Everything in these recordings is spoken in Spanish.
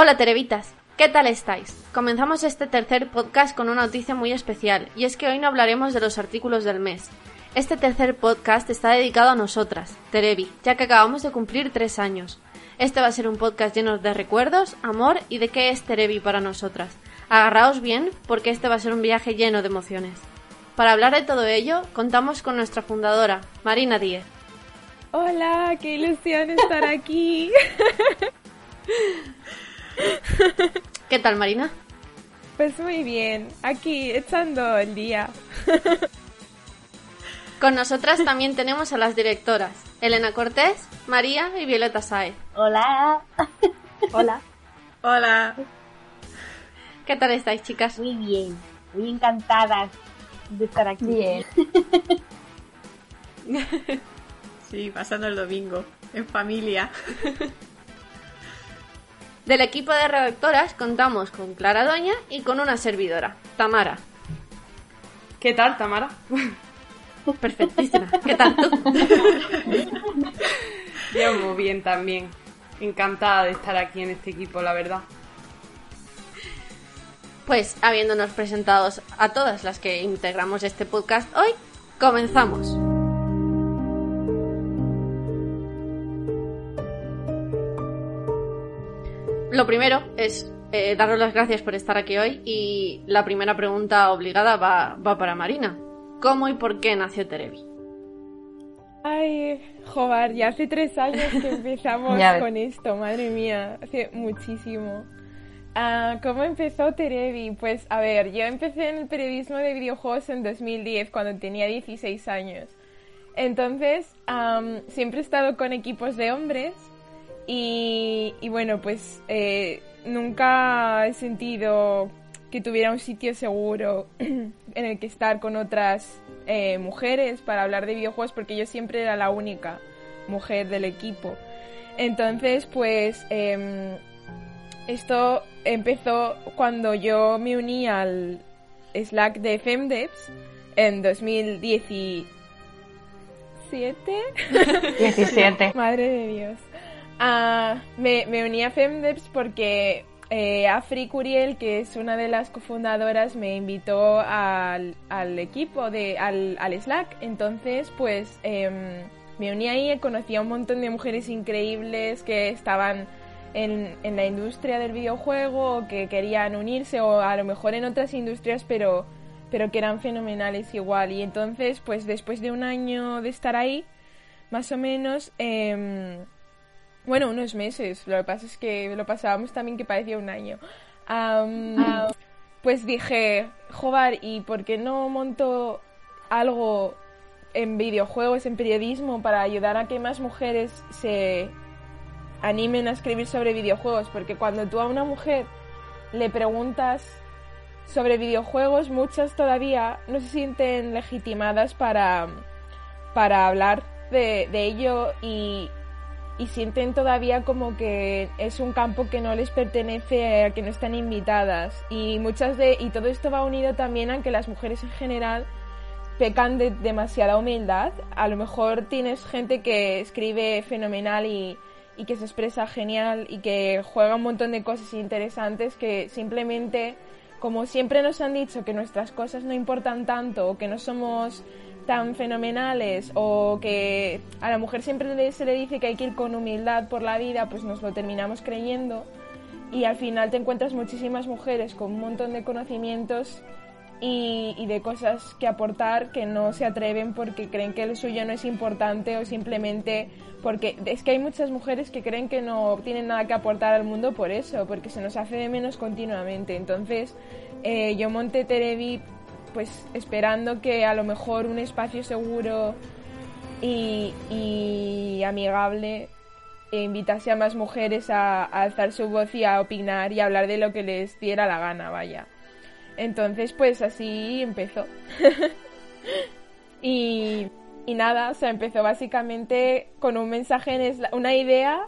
Hola Terevitas, ¿qué tal estáis? Comenzamos este tercer podcast con una noticia muy especial, y es que hoy no hablaremos de los artículos del mes. Este tercer podcast está dedicado a nosotras, Terevi, ya que acabamos de cumplir tres años. Este va a ser un podcast lleno de recuerdos, amor y de qué es Terevi para nosotras. Agarraos bien, porque este va a ser un viaje lleno de emociones. Para hablar de todo ello, contamos con nuestra fundadora, Marina Díez. Hola, qué ilusión estar aquí. ¿Qué tal, Marina? Pues muy bien, aquí echando el día. Con nosotras también tenemos a las directoras, Elena Cortés, María y Violeta Saez. Hola. Hola. Hola. ¿Qué tal estáis, chicas? Muy bien, muy encantadas de estar aquí. Bien. Sí, pasando el domingo, en familia. Del equipo de redactoras contamos con Clara Doña y con una servidora, Tamara. ¿Qué tal, Tamara? Perfectísima. ¿Qué tal tú? Yo muy bien también. Encantada de estar aquí en este equipo, la verdad. Pues habiéndonos presentados a todas las que integramos este podcast hoy, comenzamos. Lo primero es eh, daros las gracias por estar aquí hoy y la primera pregunta obligada va, va para Marina. ¿Cómo y por qué nació Terevi? Ay, joder, ya hace tres años que empezamos con esto, madre mía, hace muchísimo. Ah, ¿Cómo empezó Terevi? Pues a ver, yo empecé en el periodismo de videojuegos en 2010, cuando tenía 16 años. Entonces, siempre he estado con equipos de hombres y, y bueno, pues eh, nunca he sentido que tuviera un sitio seguro en el que estar con otras eh, mujeres para hablar de videojuegos porque yo siempre era la única mujer del equipo. Entonces, pues em, esto empezó cuando yo me uní al Slack de Femdevs en 2017. 17. Madre de Dios. Ah, me, me uní a Femdevs porque eh, Afri Curiel, que es una de las cofundadoras, me invitó al, al equipo, de, al, al Slack. Entonces, pues em, me uní ahí y conocí a un montón de mujeres increíbles que estaban en, en la industria del videojuego, o que querían unirse o a lo mejor en otras industrias, pero, pero que eran fenomenales igual. Y entonces, pues después de un año de estar ahí, más o menos, em, bueno, unos meses. Lo que pasa es que lo pasábamos también que parecía un año. Pues dije, joder, ¿y por qué no monto algo en videojuegos, en periodismo, para ayudar a que más mujeres se animen a escribir sobre videojuegos? Porque cuando tú a una mujer le preguntas sobre videojuegos, muchas todavía no se sienten legitimadas para, para hablar de ello y, y sienten todavía como que es un campo que no les pertenece, a que no están invitadas. Y muchas de y todo esto va unido también a que las mujeres en general pecan de demasiada humildad. A lo mejor tienes gente que escribe fenomenal y, y que se expresa genial y que juega un montón de cosas interesantes que simplemente, como siempre nos han dicho que nuestras cosas no importan tanto o que no somos tan fenomenales o que a la mujer siempre se le dice que hay que ir con humildad por la vida, pues nos lo terminamos creyendo y al final te encuentras muchísimas mujeres con un montón de conocimientos y, y de cosas que aportar que no se atreven porque creen que lo suyo no es importante o simplemente porque es que hay muchas mujeres que creen que no tienen nada que aportar al mundo por eso, porque se nos hace de menos continuamente. Entonces eh, yo monté Terevi pues esperando que a lo mejor un espacio seguro y, amigable invitase a más mujeres a, alzar su voz y a opinar y a hablar de lo que les diera la gana, vaya. Entonces, pues así empezó. y, nada, o sea, empezó básicamente con un mensaje en una idea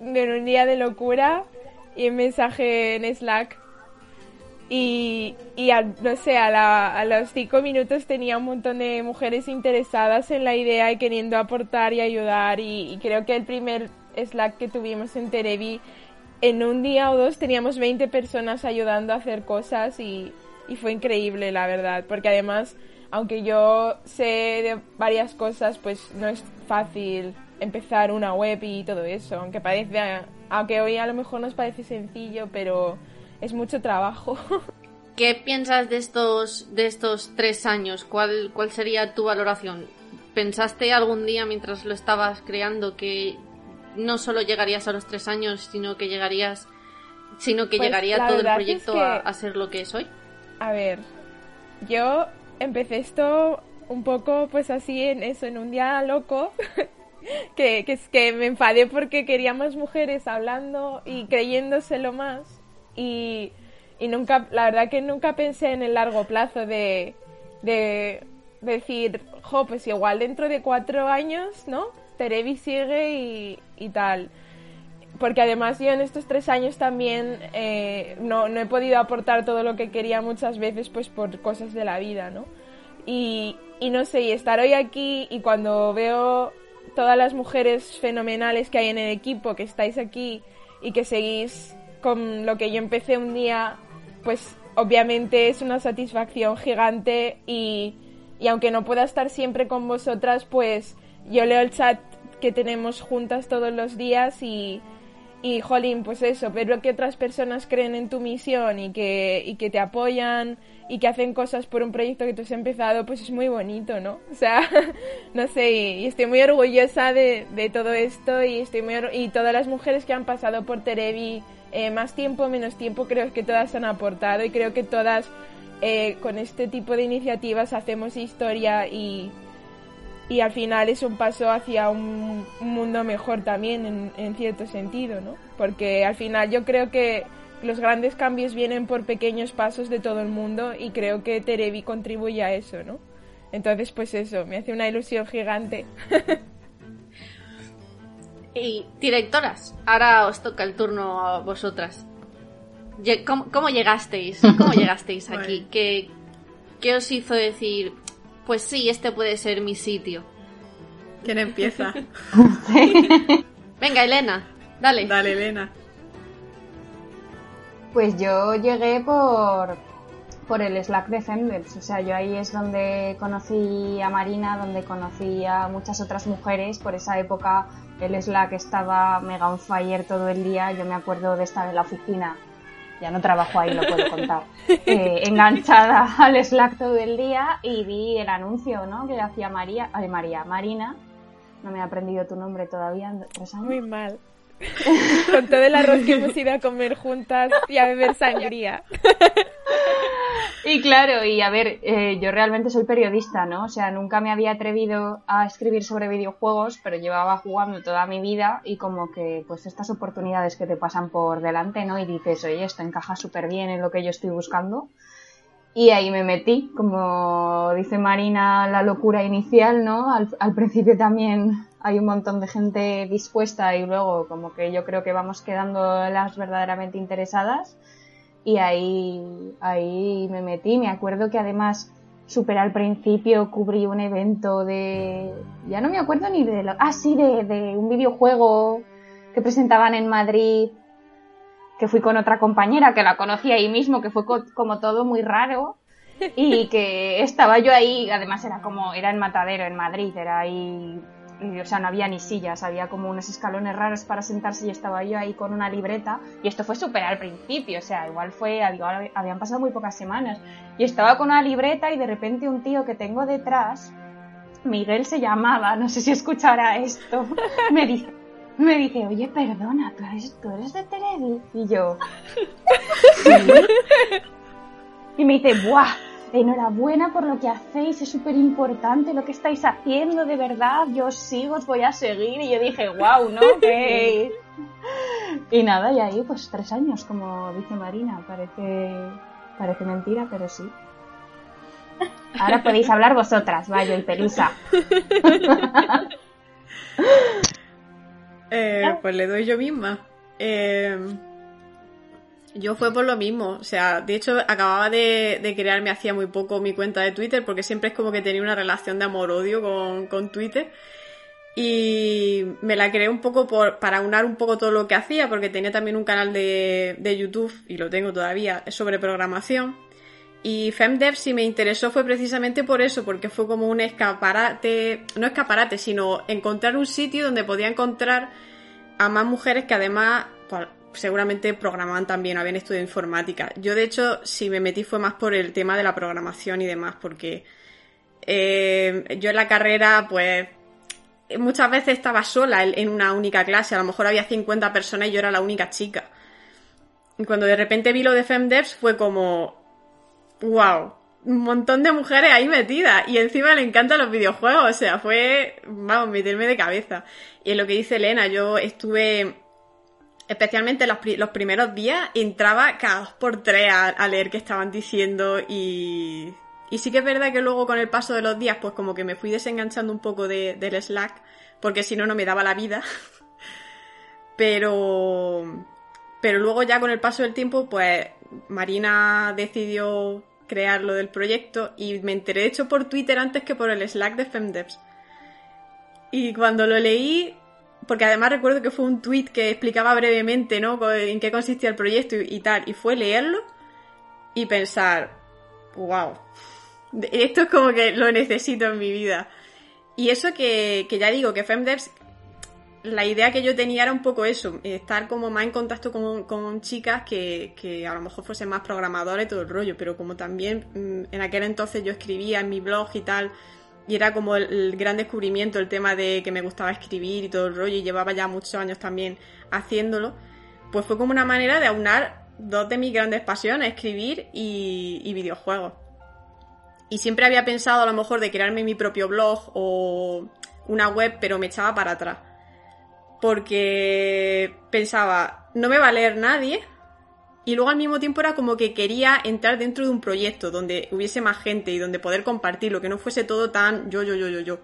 de un día de locura y un mensaje en Slack. Y, y no sé, a, la- a los cinco minutos tenía un montón de mujeres interesadas en la idea y queriendo aportar y ayudar. Y, y creo que el primer Slack que tuvimos en Terevi en un día o dos teníamos 20 personas ayudando a hacer cosas y, y fue increíble, la verdad, porque además, aunque yo sé de varias cosas, pues no es fácil empezar una web y todo eso, aunque parece, aunque hoy a lo mejor nos parece sencillo, pero es mucho trabajo. ¿Qué piensas de estos, de estos tres años? ¿Cuál, ¿Cuál sería tu valoración? ¿Pensaste algún día mientras lo estabas creando que no solo llegarías a los tres años, sino que llegarías, sino que Pues, llegaría todo el proyecto es que- a, a ser lo que es hoy? A ver, yo empecé esto un poco pues así en eso, en un día loco, que, que es que me enfadé porque quería más mujeres hablando y creyéndoselo más y, y nunca, la verdad que nunca pensé en el largo plazo de, de decir, jo, pues igual dentro de cuatro años, ¿no? Terevi sigue y, y tal porque además yo en estos tres años también eh, no, no he podido aportar todo lo que quería muchas veces pues por cosas de la vida, ¿no? Y, y no sé, y estar hoy aquí y cuando veo todas las mujeres fenomenales que hay en el equipo, que estáis aquí y que seguís con lo que yo empecé un día, pues obviamente es una satisfacción gigante y, y aunque no pueda estar siempre con vosotras, pues yo leo el chat que tenemos juntas todos los días y, y jolín, pues eso, ver que otras personas creen en tu misión y que, y que te apoyan y que hacen cosas por un proyecto que tú has empezado, pues es muy bonito, ¿no? O sea, no sé, y, estoy muy orgullosa de, de todo esto y estoy muy y todas las mujeres que han pasado por Terevi, eh, más tiempo, menos tiempo, creo que todas han aportado y creo que todas eh, con este tipo de iniciativas hacemos historia y, y al final es un paso hacia un, un mundo mejor también en, en cierto sentido, ¿no? Porque al final yo creo que los grandes cambios vienen por pequeños pasos de todo el mundo y creo que Terevi contribuye a eso, ¿no? Entonces, pues eso, me hace una ilusión gigante. Y directoras, ahora os toca el turno a vosotras. ¿Cómo, cómo llegasteis? ¿Cómo llegasteis aquí? Bueno. ¿Qué, ¿Qué os hizo decir, pues sí, este puede ser mi sitio? ¿Quién empieza? Venga, Elena, dale. Dale, Elena. Pues yo llegué por, por el Slack de Femdevs. O sea, yo ahí es donde conocí a Marina, donde conocí a muchas otras mujeres. Por esa época el Slack estaba mega on fire todo el día. Yo me acuerdo de estar en la oficina. Ya no trabajo ahí, lo puedo contar. eh, enganchada al Slack todo el día y vi el anuncio, ¿no? Que hacía María, ay, María, Marina. No me he aprendido tu nombre todavía en tres años. Muy mal. Con todo el arroz que hemos ido a comer juntas y a beber sangría. Y claro, y a ver, eh, yo realmente soy periodista, ¿no? O sea, nunca me había atrevido a escribir sobre videojuegos, pero llevaba jugando toda mi vida y como que pues estas oportunidades que te pasan por delante, ¿no? Y dices, oye, esto encaja súper bien en lo que yo estoy buscando. Y ahí me metí, como dice Marina, la locura inicial, ¿no? Al, al principio también hay un montón de gente dispuesta y luego como que yo creo que vamos quedando las verdaderamente interesadas y ahí, ahí me metí. Me acuerdo que además súper al principio cubrí un evento de... Ya no me acuerdo ni de lo... Ah, sí, de, de un videojuego que presentaban en Madrid, que fui con otra compañera que la conocí ahí mismo, que fue co- como todo muy raro. Y que estaba yo ahí, además era como, era en Matadero, en Madrid, era ahí, y, o sea, no había ni sillas, había como unos escalones raros para sentarse y estaba yo ahí con una libreta. Y esto fue súper al principio, o sea, igual fue, habían pasado muy pocas semanas. Y estaba con una libreta y de repente un tío que tengo detrás, Miguel se llamaba, no sé si escuchará esto, me dice, me dice, oye, perdona, ¿tú eres, tú eres de Terevi? Y yo, "Sí". Y me dice, ¡buah! Enhorabuena por lo que hacéis, es súper importante lo que estáis haciendo, de verdad, yo os sigo, os voy a seguir. Y yo dije, wow, ¿no? ¿Qué? Y nada, y ahí pues tres años, como dice Marina, parece, parece mentira, pero sí. Ahora podéis hablar vosotras, Bayo y Pelusa. Eh, pues le doy yo misma. Eh, yo fue por lo mismo. O sea, de hecho, acababa de, de crearme hacía muy poco mi cuenta de Twitter porque siempre es como que tenía una relación de amor-odio con, con Twitter. Y me la creé un poco por, para unar un poco todo lo que hacía, porque tenía también un canal de, de YouTube, y lo tengo todavía, sobre programación. Y FemDev si me interesó fue precisamente por eso, porque fue como un escaparate, no escaparate, sino encontrar un sitio donde podía encontrar a más mujeres que además pues, seguramente programaban también, habían estudiado informática. Yo de hecho si me metí fue más por el tema de la programación y demás, porque eh, yo en la carrera pues muchas veces estaba sola en una única clase, a lo mejor había 50 personas y yo era la única chica. Y cuando de repente vi lo de FemDevs fue como, wow, un montón de mujeres ahí metidas y encima le encantan los videojuegos, o sea, fue, vamos, meterme de cabeza. Y es lo que dice Elena, yo estuve, especialmente los, los primeros días, entraba cada dos por tres a, leer qué estaban diciendo y... Y sí que es verdad que luego con el paso de los días, pues como que me fui desenganchando un poco de, del Slack, porque si no, no me daba la vida. pero... Pero luego ya con el paso del tiempo, pues Marina decidió crear lo del proyecto y me enteré de hecho por Twitter antes que por el Slack de FemDevs. Y cuando lo leí, porque además recuerdo que fue un tweet que explicaba brevemente, ¿no? En qué consistía el proyecto y, tal, y fue leerlo y pensar, wow, esto es como que lo necesito en mi vida. Y eso que, que ya digo, que FemDevs la idea que yo tenía era un poco eso, estar como más en contacto con, chicas que, a lo mejor fuesen más programadoras y todo el rollo, pero como también mm, en aquel entonces yo escribía en mi blog y tal, y era como el, gran descubrimiento el tema de que me gustaba escribir y todo el rollo, y llevaba ya muchos años también haciéndolo, pues fue como una manera de aunar dos de mis grandes pasiones, escribir y, y videojuegos. Y siempre había pensado a lo mejor de crearme mi propio blog o una web, pero me echaba para atrás porque pensaba, no me va a leer nadie. Y luego al mismo tiempo era como que quería entrar dentro de un proyecto donde hubiese más gente y donde poder compartirlo, que no fuese todo tan yo, yo, yo, yo, yo.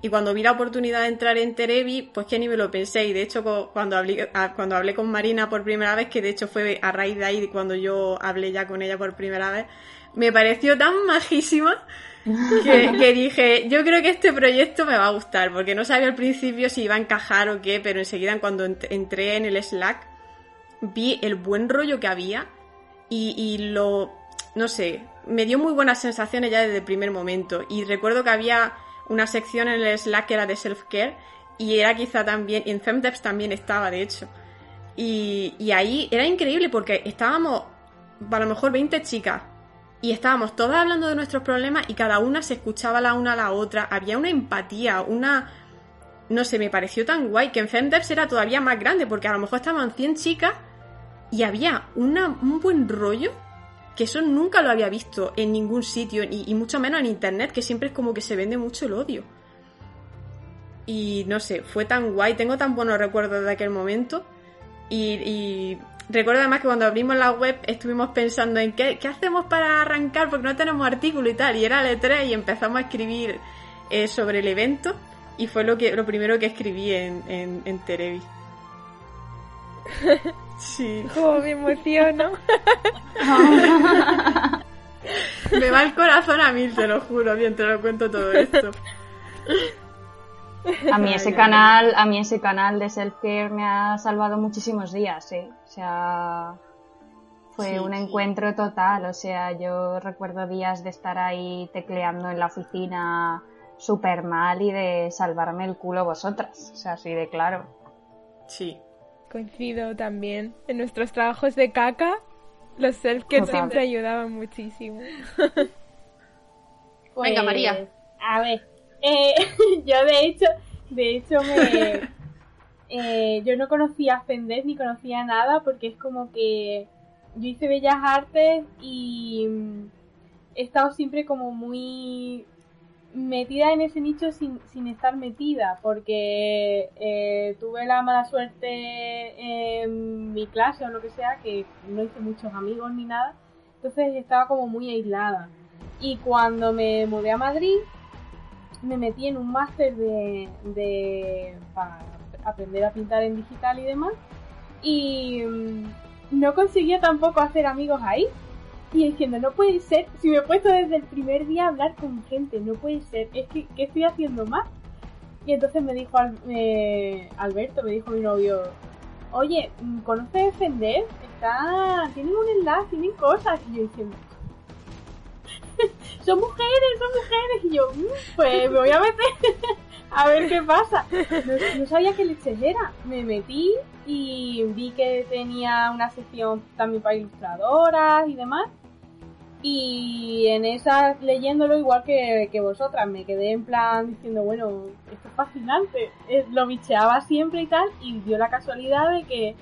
Y cuando vi la oportunidad de entrar en Terebi, pues que ni me lo pensé. Y de hecho, cuando hablé, cuando hablé con Marina por primera vez, que de hecho fue a raíz de ahí cuando yo hablé ya con ella por primera vez, me pareció tan majísima que, dije, yo creo que este proyecto me va a gustar, porque no sabía al principio si iba a encajar o qué, pero enseguida cuando entré en el Slack vi el buen rollo que había y, y lo, no sé, me dio muy buenas sensaciones ya desde el primer momento. Y recuerdo que había una sección en el Slack que era de self-care y era quizá también, en Femdevs también estaba, de hecho. Y, y ahí era increíble porque estábamos a lo mejor 20 chicas y estábamos todas hablando de nuestros problemas y cada una se escuchaba la una a la otra. Había una empatía, una... No sé, me pareció tan guay que en Femdevs era todavía más grande porque a lo mejor estaban 100 chicas y había una, un buen rollo que eso nunca lo había visto en ningún sitio y, mucho menos en internet que siempre es como que se vende mucho el odio. Y no sé, fue tan guay, tengo tan buenos recuerdos de aquel momento y Recuerdo además que cuando abrimos la web estuvimos pensando en qué, qué hacemos para arrancar porque no tenemos artículo y tal. Y era el E3 y empezamos a escribir eh, sobre el evento y fue lo, que, lo primero que escribí en, en, en. Sí. Como me emociono. me va el corazón a mí, te lo juro, mientras lo cuento todo esto. A mí ese canal, a mí ese canal de self me ha salvado muchísimos días, ¿eh? O sea, fue un encuentro total. O sea, yo recuerdo días de estar ahí tecleando en la oficina súper mal y de salvarme el culo vosotras. O sea, así de claro. Sí. Coincido también. En nuestros trabajos de caca, los self siempre ayudaban muchísimo. Venga, María. Pues, a ver, eh, yo de hecho, de hecho me, eh, yo no conocía Fendes ni conocía nada porque es como que yo hice bellas artes y he estado siempre como muy metida en ese nicho sin, sin estar metida porque eh, tuve la mala suerte en mi clase o lo que sea que no hice muchos amigos ni nada entonces estaba como muy aislada. Y cuando me mudé a Madrid me metí en un máster de, de para aprender a pintar en digital y demás y mm, no conseguía tampoco hacer amigos ahí y diciendo no puede ser si me he puesto desde el primer día a hablar con gente no puede ser es que ¿qué estoy haciendo más Y entonces me dijo eh, Alberto, me dijo mi novio, oye, ¿conoces Fender? Está, tienen un enlace, tienen cosas. Y yo diciendo, son mujeres, son mujeres. Y yo, "Mm, pues me voy a meter a ver qué pasa. No, no sabía qué leches era. Me metí y vi que tenía una sección también para ilustradoras y demás. Y en esa, leyéndolo igual que, que vosotras, me quedé en plan diciendo, bueno, esto es fascinante. Eh, Lo bicheaba siempre y tal, y dio la casualidad de que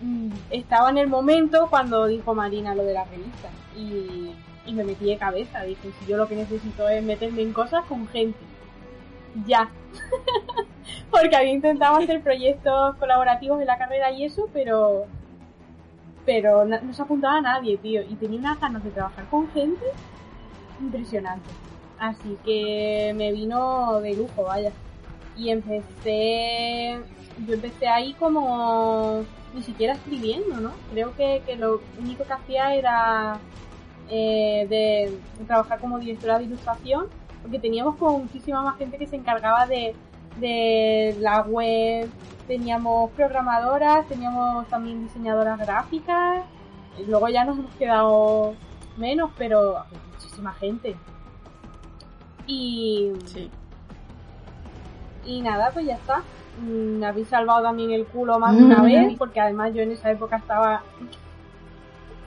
mm, estaba en el momento cuando dijo Marina lo de la revista. Y, y me metí de cabeza. Dije, si yo lo que necesito es meterme en cosas con gente. Ya. Porque había intentado hacer proyectos colaborativos en la carrera y eso, pero pero no se apuntaba a nadie, tío. Y tenía unas ganas de trabajar con gente impresionante. Así que me vino de lujo, vaya. Y empecé. Yo empecé ahí como. ni siquiera escribiendo, ¿no? Creo que, que lo único que hacía era. eh, de trabajar como directora de ilustración. Porque teníamos como muchísima más gente que se encargaba de, de la web, teníamos programadoras, teníamos también diseñadoras gráficas, y luego ya nos hemos quedado menos, pero muchísima gente. Y, Sí. y nada, pues ya está. Mm, Me habéis salvado también el culo más de una vez, porque además yo en esa época estaba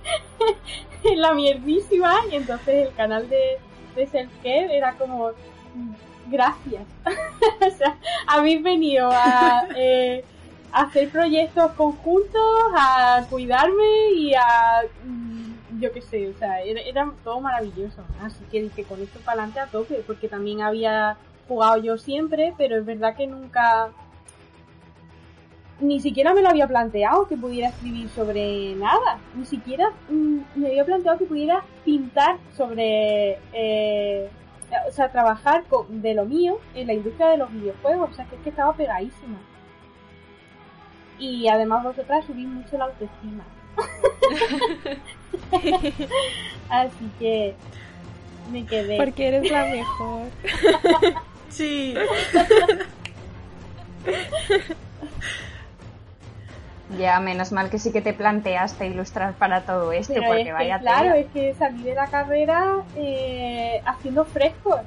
en la mierdísima, y entonces el canal de, de Self-Care era como, mm, gracias. o sea, habéis venido a eh, a hacer proyectos conjuntos, a cuidarme y a. mm, Yo qué sé, o sea, era, era todo maravilloso. Así que dije, con esto para adelante a tope, porque también había jugado yo siempre, pero es verdad que nunca. Ni siquiera me lo había planteado que pudiera escribir sobre nada. Ni siquiera mm, me había planteado que pudiera pintar sobre. eh, o sea, trabajar con- de lo mío en la industria de los videojuegos. O sea, que es que estaba pegadísima. Y además vosotras subís mucho la autoestima. Así que me quedé. Porque eres la mejor. Sí. Ya, menos mal que sí que te planteaste ilustrar para todo esto, Pero porque es que, vaya claro, tela. es que salí de la carrera eh, haciendo frescos.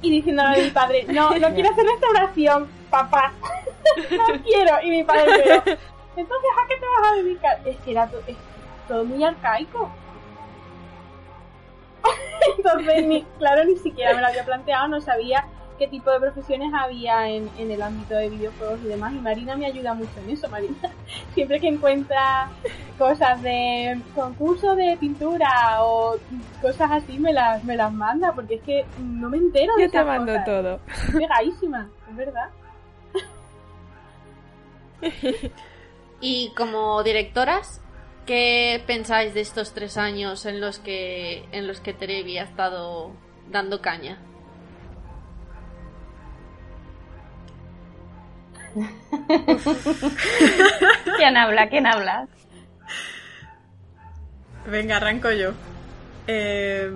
Y diciéndole a mi padre, no, no quiero hacer restauración, papá. no quiero. Y mi padre, pero, entonces, ¿a qué te vas a dedicar? Es que era to- es todo muy arcaico. Entonces, ni, claro, ni siquiera me lo había planteado, no sabía qué tipo de profesiones había en, en el ámbito de videojuegos y demás. Y Marina me ayuda mucho en eso, Marina. Siempre que encuentra cosas de concurso de pintura o cosas así, me las, me las manda, porque es que no me entero de Yo te esas mando cosas. todo. Pegadísima, es verdad. Y como directoras, ¿qué pensáis de estos tres años en los que en los que Terebi ha estado dando caña? ¿Quién habla? ¿Quién habla? Venga, arranco yo. Eh,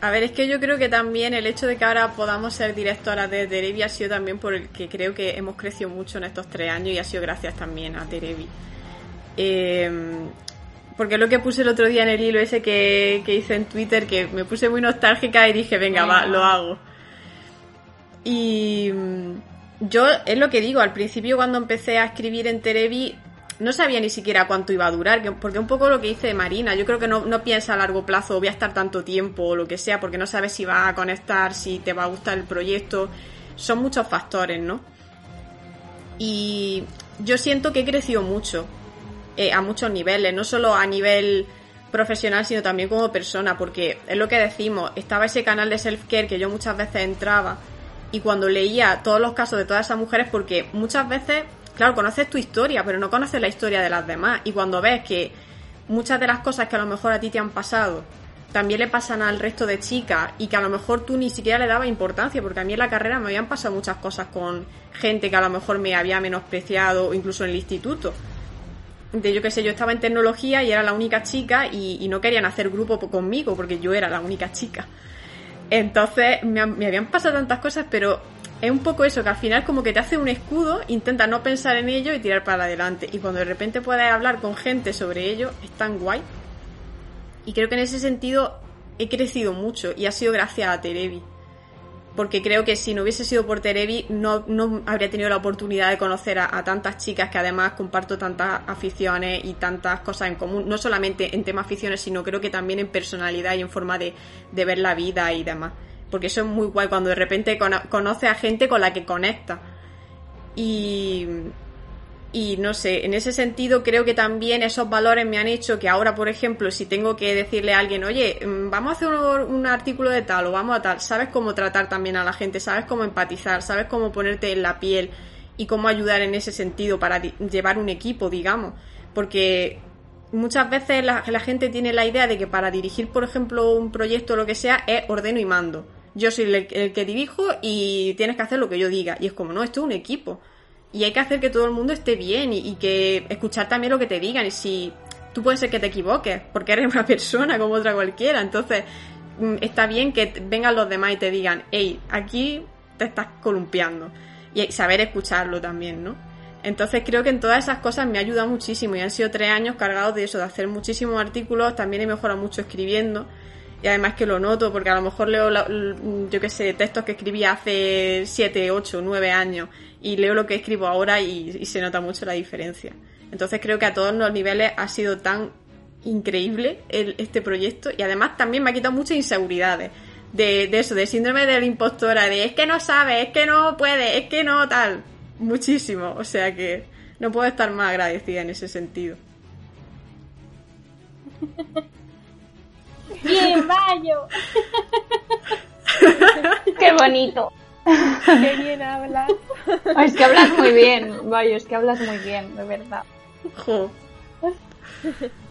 a ver, es que yo creo que también el hecho de que ahora podamos ser directoras de Terebi ha sido también por el que creo que hemos crecido mucho en estos tres años y ha sido gracias también a Terebi. Eh, porque es lo que puse el otro día en el hilo ese que, que hice en Twitter, que me puse muy nostálgica y dije, venga, va, lo hago. Y yo, es lo que digo, al principio cuando empecé a escribir en Terebi, no sabía ni siquiera cuánto iba a durar, que- porque un poco lo que dice Marina, yo creo que no, no piensa a largo plazo, voy a estar tanto tiempo o lo que sea, porque no sabes si va a conectar, si te va a gustar el proyecto, son muchos factores, ¿no? Y yo siento que he crecido mucho, eh, a muchos niveles, no solo a nivel profesional, sino también como persona, porque es lo que decimos, estaba ese canal de self-care que yo muchas veces entraba y cuando leía todos los casos de todas esas mujeres, porque muchas veces, claro, conoces tu historia, pero no conoces la historia de las demás, y cuando ves que muchas de las cosas que a lo mejor a ti te han pasado también le pasan al resto de chicas y que a lo mejor tú ni siquiera le dabas importancia, porque a mí en la carrera me habían pasado muchas cosas con gente que a lo mejor me había menospreciado, incluso en el instituto de yo qué sé, yo estaba en tecnología y era la única chica y, y no querían hacer grupo po- conmigo porque yo era la única chica. Entonces me, me habían pasado tantas cosas, pero es un poco eso, que al final como que te hace un escudo, intenta no pensar en ello y tirar para adelante. Y cuando de repente puedes hablar con gente sobre ello, es tan guay. Y creo que en ese sentido he crecido mucho y ha sido gracias a Terebi. Porque creo que si no hubiese sido por Terebi no, no habría tenido la oportunidad de conocer a, tantas chicas que además comparto tantas aficiones y tantas cosas en común. No solamente en temas aficiones, sino creo que también en personalidad y en forma de, de ver la vida y demás. Porque eso es muy guay cuando de repente cono- conoces a gente con la que conecta. Y, y no sé, en ese sentido creo que también esos valores me han hecho que ahora, por ejemplo, si tengo que decirle a alguien, oye, mm, vamos a hacer un, artículo de tal o vamos a tal, sabes cómo tratar también a la gente, sabes cómo empatizar, sabes cómo ponerte en la piel y cómo ayudar en ese sentido para llevar un equipo, digamos. Porque muchas veces la, la gente tiene la idea de que para dirigir, por ejemplo, un proyecto o lo que sea, es ordeno y mando. Yo soy el, el que dirijo y tienes que hacer lo que yo diga. Y es como, no, esto es un equipo. Y hay que hacer que todo el mundo esté bien y, y que escuchar también lo que te digan. Y si tú puedes ser que te equivoques, porque eres una persona como otra cualquiera. Entonces, mm, está bien que vengan los demás y te digan, hey, aquí te estás columpiando. Y saber escucharlo también, ¿no? Entonces creo que en todas esas cosas me ayuda muchísimo y han sido tres años cargados de eso, de hacer muchísimos artículos, también he mejorado mucho escribiendo y además que lo noto porque a lo mejor leo, yo qué sé, textos que escribí hace siete, ocho, nueve años y leo lo que escribo ahora y, y se nota mucho la diferencia. Entonces creo que a todos los niveles ha sido tan increíble el- este proyecto y además también me ha quitado muchas inseguridades de, de eso, de síndrome de la impostora, de es que no sabe, es que no puede, es que no tal, muchísimo, o sea que no puedo estar más agradecida en ese sentido. Bien, Mayo. ¡Qué bonito! Qué bien hablas. Ay, Es que hablas muy bien, Vaya, es que hablas muy bien, de verdad. Jo.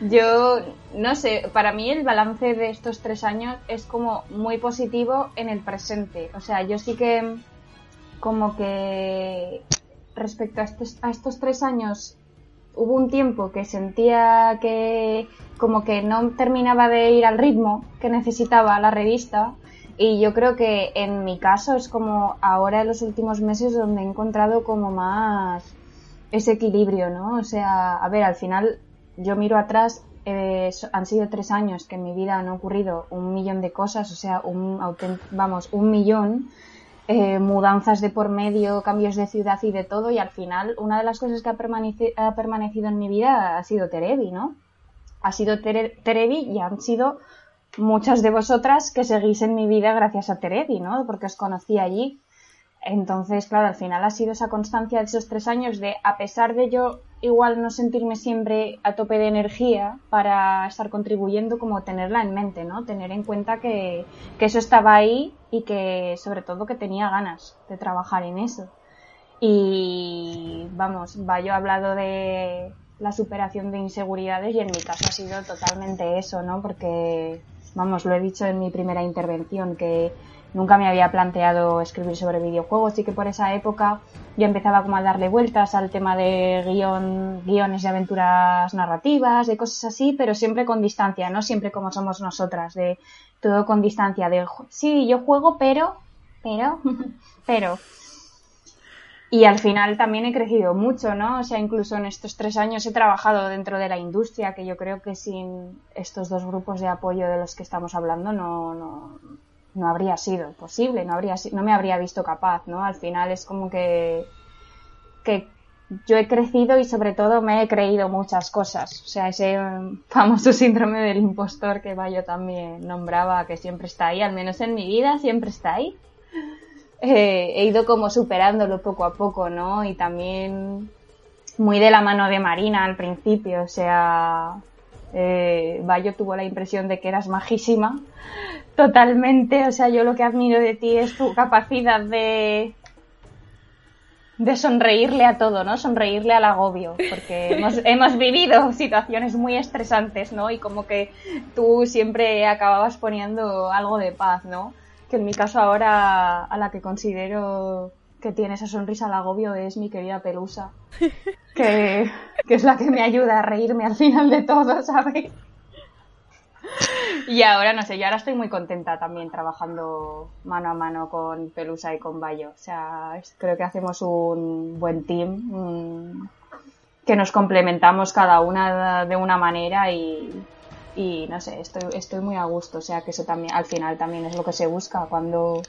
Yo, no sé, para mí el balance de estos tres años es como muy positivo en el presente. O sea, yo sí que como que respecto a estos, a estos tres años hubo un tiempo que sentía que como que no terminaba de ir al ritmo que necesitaba la revista y yo creo que en mi caso es como ahora en los últimos meses donde he encontrado como más ese equilibrio, ¿no? O sea, a ver, al final yo miro atrás, eh, han sido tres años que en mi vida han ocurrido un millón de cosas, o sea, un vamos, un millón, eh, mudanzas de por medio, cambios de ciudad y de todo, y al final una de las cosas que ha, permaneci- ha permanecido en mi vida ha sido Terebi, ¿no? Ha sido Tere- Terebi y han sido muchas de vosotras que seguís en mi vida gracias a Terebi, ¿no? Porque os conocí allí. Entonces, claro, al final ha sido esa constancia de esos tres años de, a pesar de yo igual no sentirme siempre a tope de energía para estar contribuyendo, como tenerla en mente, ¿no? Tener en cuenta que, que eso estaba ahí y que, sobre todo, que tenía ganas de trabajar en eso. Y, vamos, Bayo ha hablado de la superación de inseguridades y en mi caso ha sido totalmente eso, ¿no? Porque, vamos, lo he dicho en mi primera intervención, que nunca me había planteado escribir sobre videojuegos y que por esa época yo empezaba como a darle vueltas al tema de guion, guiones de aventuras narrativas, de cosas así, pero siempre con distancia, no siempre como somos nosotras, de todo con distancia, de "Ju- sí, yo juego, pero, pero, pero. Y al final también he crecido mucho, ¿no? O sea, incluso en estos tres años he trabajado dentro de la industria, que yo creo que sin estos dos grupos de apoyo de los que estamos hablando no, no, no habría sido posible, no, habría, no me habría visto capaz, ¿no? Al final es como que, que yo he crecido y sobre todo me he creído muchas cosas. O sea, ese famoso síndrome del impostor que Bayo también nombraba, que siempre está ahí, al menos en mi vida, siempre está ahí. Eh, he ido como superándolo poco a poco, ¿no? Y también muy de la mano de Marina al principio, o sea, eh, Bayo tuvo la impresión de que eras majísima, totalmente, o sea, yo lo que admiro de ti es tu capacidad de de sonreírle a todo, ¿no? Sonreírle al agobio, porque hemos, hemos vivido situaciones muy estresantes, ¿no? Y como que tú siempre acababas poniendo algo de paz, ¿no? Que en mi caso ahora a la que considero que tiene esa sonrisa al agobio es mi querida Pelusa, que, que es la que me ayuda a reírme al final de todo, ¿sabes? Y ahora, no sé, yo ahora estoy muy contenta también trabajando mano a mano con Pelusa y con Bayo. O sea, creo que hacemos un buen team, que nos complementamos cada una de una manera y, y no sé, estoy, estoy muy a gusto. O sea, que eso también, al final también es lo que se busca cuando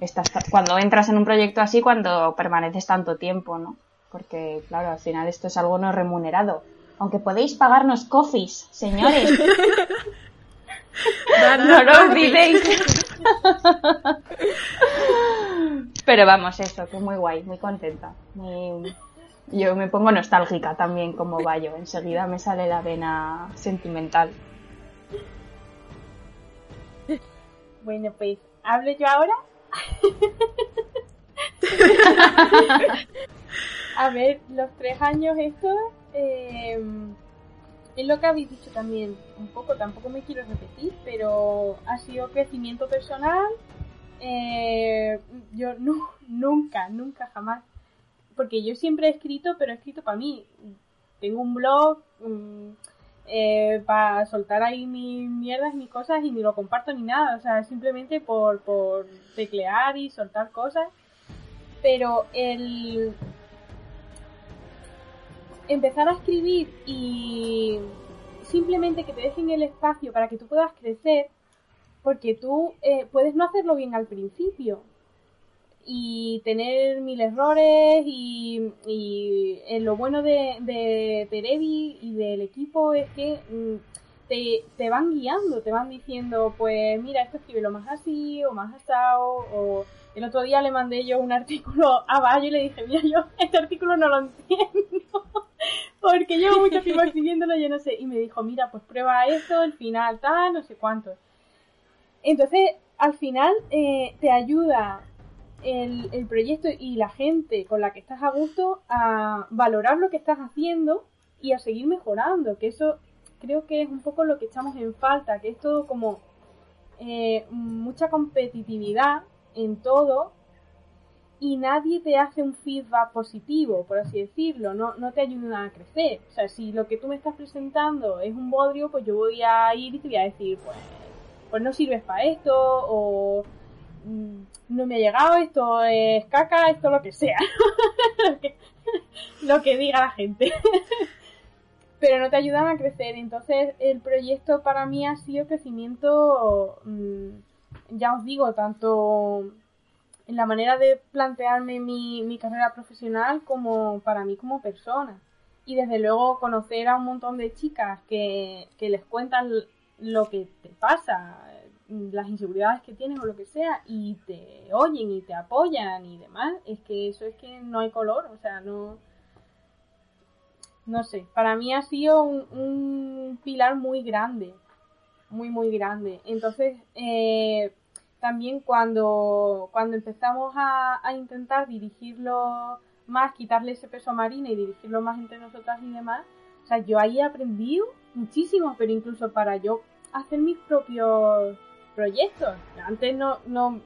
estás, cuando entras en un proyecto así, cuando permaneces tanto tiempo, ¿no? Porque, claro, al final esto es algo no remunerado. Aunque podéis pagarnos coffees, señores. no lo olvidéis. Pero vamos, eso, que muy guay, muy contenta. muy- Yo me pongo nostálgica también como Bayo. Enseguida me sale la vena sentimental. Bueno, pues, ¿hablo yo ahora? A ver, los tres años estos, eh, es lo que habéis dicho también, un poco, tampoco me quiero repetir, pero ha sido crecimiento personal. eh, yo nu- nunca, nunca, jamás, porque yo siempre he escrito, pero he escrito para mí. Tengo un blog para soltar ahí mis mierdas y mis cosas y ni lo comparto ni nada, o sea, simplemente por, por teclear y soltar cosas. Pero el empezar a escribir y simplemente que te dejen el espacio para que tú puedas crecer, porque tú eh, puedes no hacerlo bien al principio y tener mil errores y, y eh, lo bueno de, de y del equipo es que mm, te, te van guiando, te van diciendo, pues mira, esto escríbelo más así o más asado o el otro día le mandé yo un artículo a Bayo y le dije, mira, yo este artículo no lo entiendo porque llevo mucho tiempo escribiéndolo, yo no sé, y me dijo, mira, pues prueba esto, el final tal, no sé cuánto. Entonces, al final eh, te ayuda el, proyecto y la gente con la que estás a gusto a valorar lo que estás haciendo y a seguir mejorando, que eso creo que es un poco lo que echamos en falta, que es todo como eh, mucha competitividad en todo y nadie te hace un feedback positivo, por así decirlo, no, no te ayuda a crecer. O sea, si lo que tú me estás presentando es un bodrio, pues yo voy a ir y te voy a decir, pues, pues no sirves para esto, o no me ha llegado, esto es caca, esto lo que sea. lo, que, diga la gente. Pero no te ayudan a crecer. Entonces, el proyecto para mí ha sido crecimiento, mm, ya os digo, tanto en la manera de plantearme mi, carrera profesional como para mí como persona. Y desde luego conocer a un montón de chicas que les cuentan lo que te pasa, las inseguridades que tienes o lo que sea, y te oyen y te apoyan y demás, es que eso es que no hay color, o sea, no... No sé, para mí ha sido un, pilar muy grande, muy, muy grande. Entonces, eh, también cuando, cuando empezamos a, intentar dirigirlo más, quitarle ese peso a Marina y dirigirlo más entre nosotras y demás, o sea, yo ahí he aprendido muchísimo, pero incluso para yo hacer mis propios proyectos. Antes no, no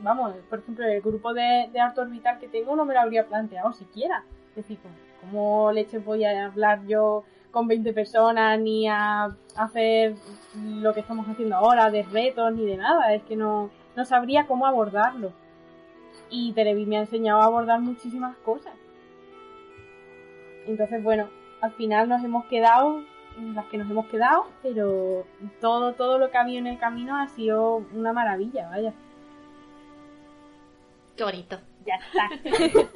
vamos, por ejemplo, el grupo de, de arte orbital que tengo no me lo habría planteado siquiera. Es decir, ¿cómo leche voy a hablar yo con 20 personas ni a hacer lo que estamos haciendo ahora de retos ni de nada? Es que no, no sabría cómo abordarlo. Y Televi me ha enseñado a abordar muchísimas cosas. Entonces, bueno, al final nos hemos quedado las que nos hemos quedado, pero todo, todo lo que ha habido en el camino ha sido una maravilla, vaya. Qué bonito. Ya está.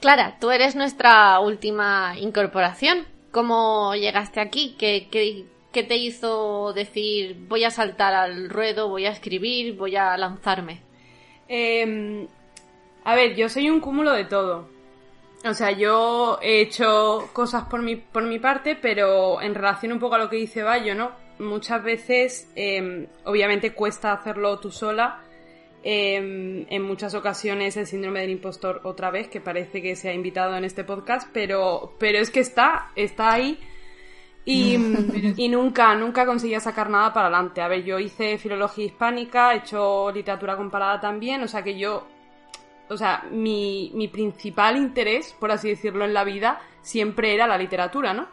Clara, tú eres nuestra última incorporación. ¿Cómo llegaste aquí? ¿Qué, qué, qué te hizo decir voy a saltar al ruedo, voy a escribir, voy a lanzarme? Eh, a ver, yo soy un cúmulo de todo. O sea, yo he hecho cosas por mi, por mi parte, pero en relación un poco a lo que dice Bayo, ¿no? Muchas veces, eh, obviamente, cuesta hacerlo tú sola. Eh, en muchas ocasiones el síndrome del impostor otra vez, que parece que se ha invitado en este podcast, pero, pero es que está, está ahí. Y, y nunca, nunca conseguía sacar nada para adelante. A ver, yo hice filología hispánica, he hecho literatura comparada también, o sea que yo o sea, mi, mi, principal interés, por así decirlo, en la vida siempre era la literatura, ¿no?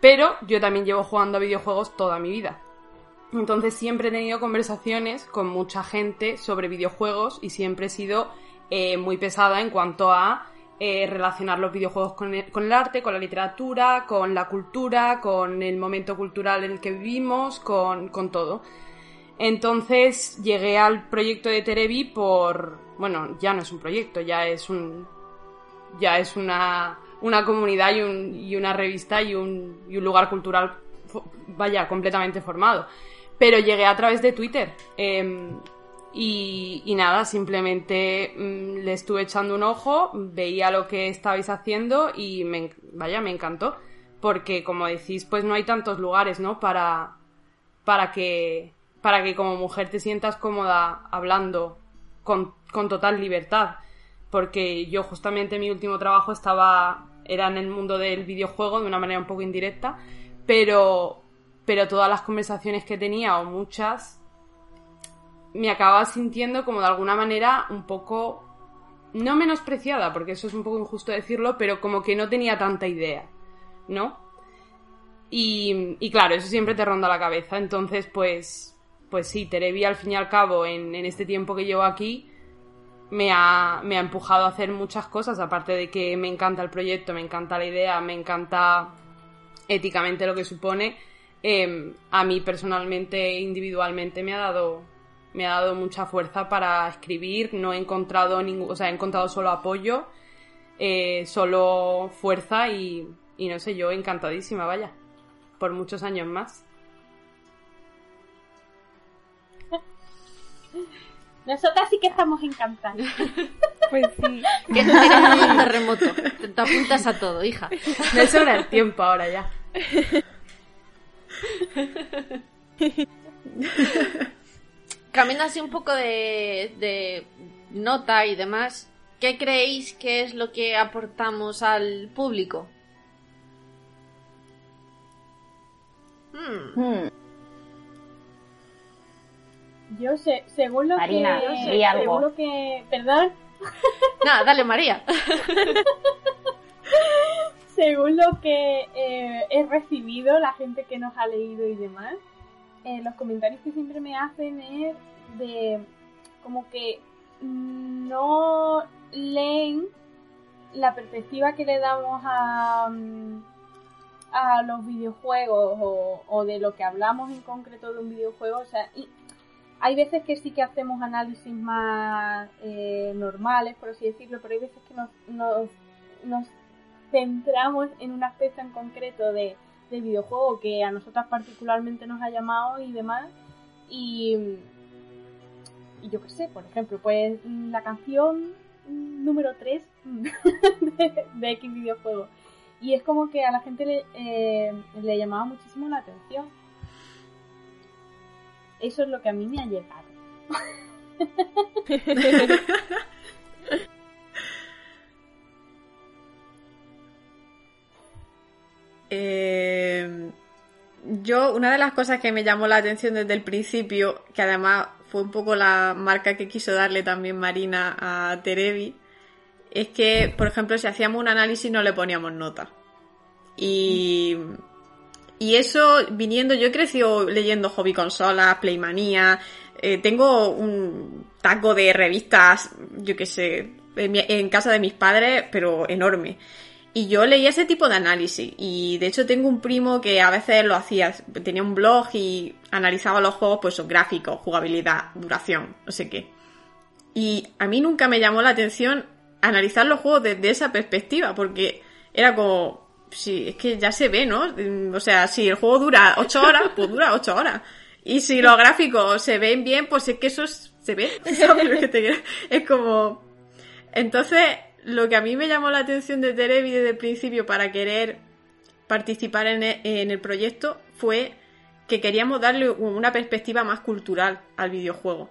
Pero yo también llevo jugando a videojuegos toda mi vida. Entonces siempre he tenido conversaciones con mucha gente sobre videojuegos y siempre he sido eh, muy pesada en cuanto a eh, relacionar los videojuegos con el, arte, con la literatura, con la cultura, con el momento cultural en el que vivimos, con, con todo. Entonces llegué al proyecto de Terebi por... Bueno, ya no es un proyecto, ya es un... Ya es una, una comunidad y, un, y una revista y un, lugar cultural, vaya, completamente formado. Pero llegué a través de Twitter. Em, y, nada, simplemente mm, le estuve echando un ojo, veía lo que estabais haciendo y me, vaya, me encantó. Porque como decís, pues no hay tantos lugares, ¿no? Para, para que, para que como mujer te sientas cómoda hablando con, con total libertad. Porque yo justamente mi último trabajo estaba, era en el mundo del videojuego de una manera un poco indirecta, pero, pero todas las conversaciones que tenía o muchas me acababa sintiendo como de alguna manera un poco, no menospreciada, porque eso es un poco injusto decirlo, pero como que no tenía tanta idea, ¿no? Y, y claro, eso siempre te ronda la cabeza. Entonces, pues, pues sí, Terevi al fin y al cabo, en, en este tiempo que llevo aquí, me ha, me ha empujado a hacer muchas cosas, aparte de que me encanta el proyecto, me encanta la idea, me encanta éticamente lo que supone. Em, a mí personalmente, individualmente, me ha dado me ha dado mucha fuerza para escribir. No he encontrado ningún, o sea, he encontrado solo apoyo, eh, solo fuerza y, y no sé, yo encantadísima, vaya, por muchos años más. Nosotras sí que estamos encantadas. Pues sí. Que no tienes un terremoto. Te apuntas a todo, hija. Me sobra el tiempo ahora ya. Cambiando así un poco de, de nota y demás, ¿qué creéis que es lo que aportamos al público? Hmm. Hmm. Yo sé, según lo Marina, que... di algo. Según lo que... ¿Perdón? Nada, dale María. según lo que eh, he recibido, la gente que nos ha leído y demás, eh, los comentarios que siempre me hacen es de como que no leen la perspectiva que le damos a, mm, a los videojuegos o, o de lo que hablamos en concreto de un videojuego. O sea, y hay veces que sí que hacemos análisis más eh, normales, por así decirlo, pero hay veces que nos, nos, centramos en un aspecto en concreto de, videojuego que a nosotras particularmente nos ha llamado y demás. Y, yo qué sé, por ejemplo, pues la canción número 3 de, de X videojuego. Y es como que a la gente le, eh, le llamaba muchísimo la atención. Eso es lo que a mí me ha llegado. Eh, yo, una de las cosas que me llamó la atención desde el principio, que además fue un poco la marca que quiso darle también Marina a Terebi, es que, por ejemplo, si hacíamos un análisis no le poníamos nota. Y, y eso, viniendo, yo he crecido leyendo hobby consolas, Playmanía, eh, tengo un taco de revistas, yo qué sé, en, casa de mis padres, pero enorme. Y yo leía ese tipo de análisis. Y de hecho tengo un primo que a veces lo hacía. Tenía un blog y analizaba los juegos, pues sus gráficos, jugabilidad, duración, no sé qué. Y a mí nunca me llamó la atención analizar los juegos desde esa perspectiva, porque era como, sí, es que ya se ve, ¿no? O sea, si el juego dura 8 horas, pues dura 8 horas. Y si los gráficos se ven bien, pues es que eso es- se ve. Es como... Entonces, lo que a mí me llamó la atención de Terebi desde el principio para querer participar en e- en el proyecto fue que queríamos darle una perspectiva más cultural al videojuego.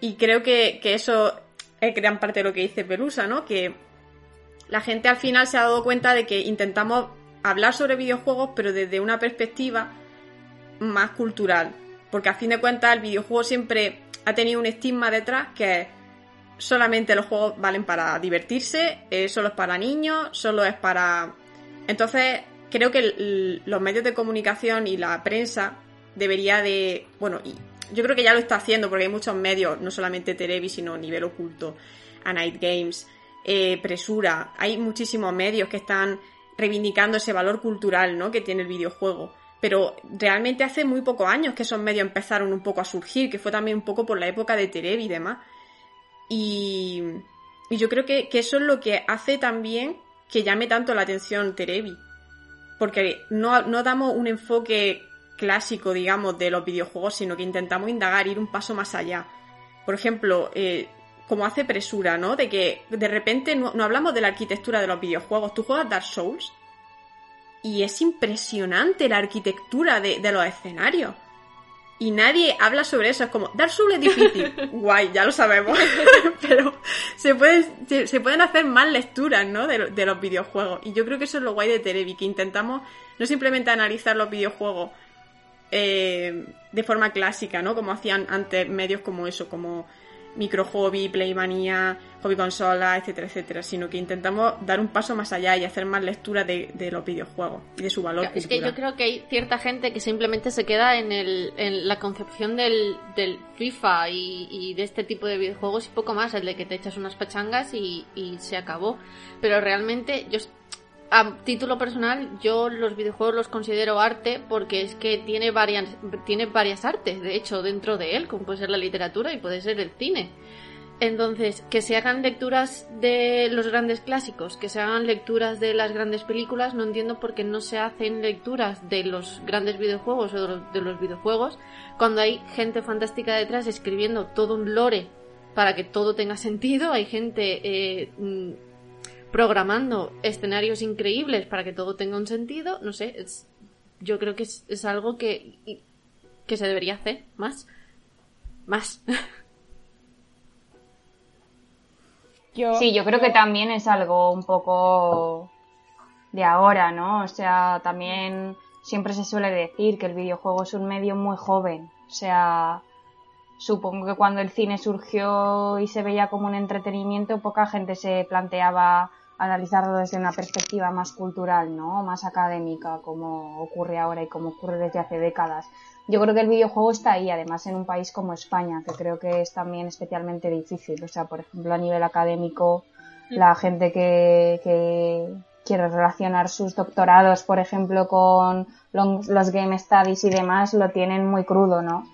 Y creo que, que eso es gran parte de lo que dice Pelusa, ¿no? Que la gente al final se ha dado cuenta de que intentamos hablar sobre videojuegos, pero desde una perspectiva más cultural. Porque a fin de cuentas el videojuego siempre ha tenido un estigma detrás que solamente los juegos valen para divertirse, eh, solo es para niños, solo es para... Entonces, creo que los medios de comunicación y la prensa debería de, bueno, y yo creo que ya lo está haciendo porque hay muchos medios, no solamente Terevi, sino nivel oculto, a Night Games, eh, Presura, hay muchísimos medios que están reivindicando ese valor cultural, ¿no? Que tiene el videojuego. Pero realmente hace muy pocos años que esos medios empezaron un poco a surgir, que fue también un poco por la época de Terevi y demás. Y, y yo creo que, que, eso es lo que hace también que llame tanto la atención Terevi. Porque no, no damos un enfoque clásico, digamos, de los videojuegos, sino que intentamos indagar, ir un paso más allá. Por ejemplo, eh, como hace presura, ¿no? De que de repente no, hablamos de la arquitectura de los videojuegos. Tú juegas Dark Souls y es impresionante la arquitectura de, los escenarios. Y nadie habla sobre eso. Es como, Dark Souls es difícil. Guay, ya lo sabemos. Pero se pueden, se, pueden hacer más lecturas, ¿no? De, de, los videojuegos. Y yo creo que eso es lo guay de Terebi, que intentamos no simplemente analizar los videojuegos eh, de forma clásica, ¿no? Como hacían antes medios como eso, como micro hobby, playmania, hobby consola, etcétera, etcétera, sino que intentamos dar un paso más allá y hacer más lectura de, los videojuegos y de su valor. Es que yo creo que hay cierta gente que simplemente se queda en, el, en la concepción del, del FIFA y, de este tipo de videojuegos y poco más, el de que te echas unas pachangas y, y se acabó. Pero realmente yo a título personal, yo los videojuegos los considero arte porque es que tiene varias, tiene varias artes, de hecho, dentro de él, como puede ser la literatura y puede ser el cine. Entonces, que se hagan lecturas de los grandes clásicos, que se hagan lecturas de las grandes películas, no entiendo por qué no se hacen lecturas de los grandes videojuegos o de los, videojuegos cuando hay gente fantástica detrás escribiendo todo un lore para que todo tenga sentido, hay gente eh, mm, programando escenarios increíbles para que todo tenga un sentido, no sé, es, yo creo que es, algo que, que se debería hacer más. Más. Sí, yo creo que también es algo un poco de ahora, ¿no? O sea, también siempre se suele decir que el videojuego es un medio muy joven. O sea, supongo que cuando el cine surgió y se veía como un entretenimiento, poca gente se planteaba analizarlo desde una perspectiva más cultural, ¿no? Más académica, como ocurre ahora y como ocurre desde hace décadas. Yo creo que el videojuego está ahí, además en un país como España, que creo que es también especialmente difícil. O sea, por ejemplo, a nivel académico, mm. la gente que, que quiere relacionar sus doctorados, por ejemplo, con los game studies y demás, lo tienen muy crudo, ¿no?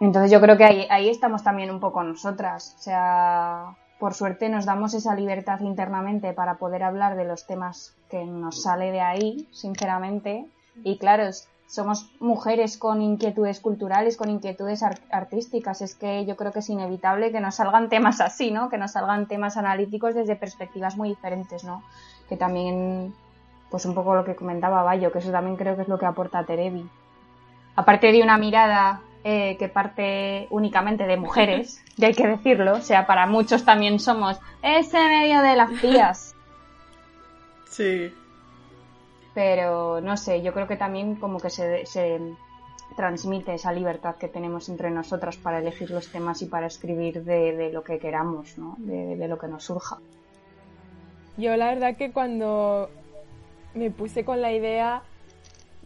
Entonces yo creo que ahí, ahí estamos también un poco nosotras. O sea, por suerte nos damos esa libertad internamente para poder hablar de los temas que nos sale de ahí, sinceramente. Y claro, somos mujeres con inquietudes culturales, con inquietudes artísticas. Es que yo creo que es inevitable que nos salgan temas así, ¿no? Que nos salgan temas analíticos desde perspectivas muy diferentes, ¿no? Que también, pues un poco lo que comentaba Bayo, que eso también creo que es lo que aporta Terevi. Aparte de una mirada eh, que parte únicamente de mujeres, y hay que decirlo, o sea, para muchos también somos ese medio de las tías. Sí. Pero no sé, yo creo que también como que se, se transmite esa libertad que tenemos entre nosotras para elegir los temas y para escribir de, lo que queramos, ¿no? de lo que nos surja. Yo la verdad que cuando me puse con la idea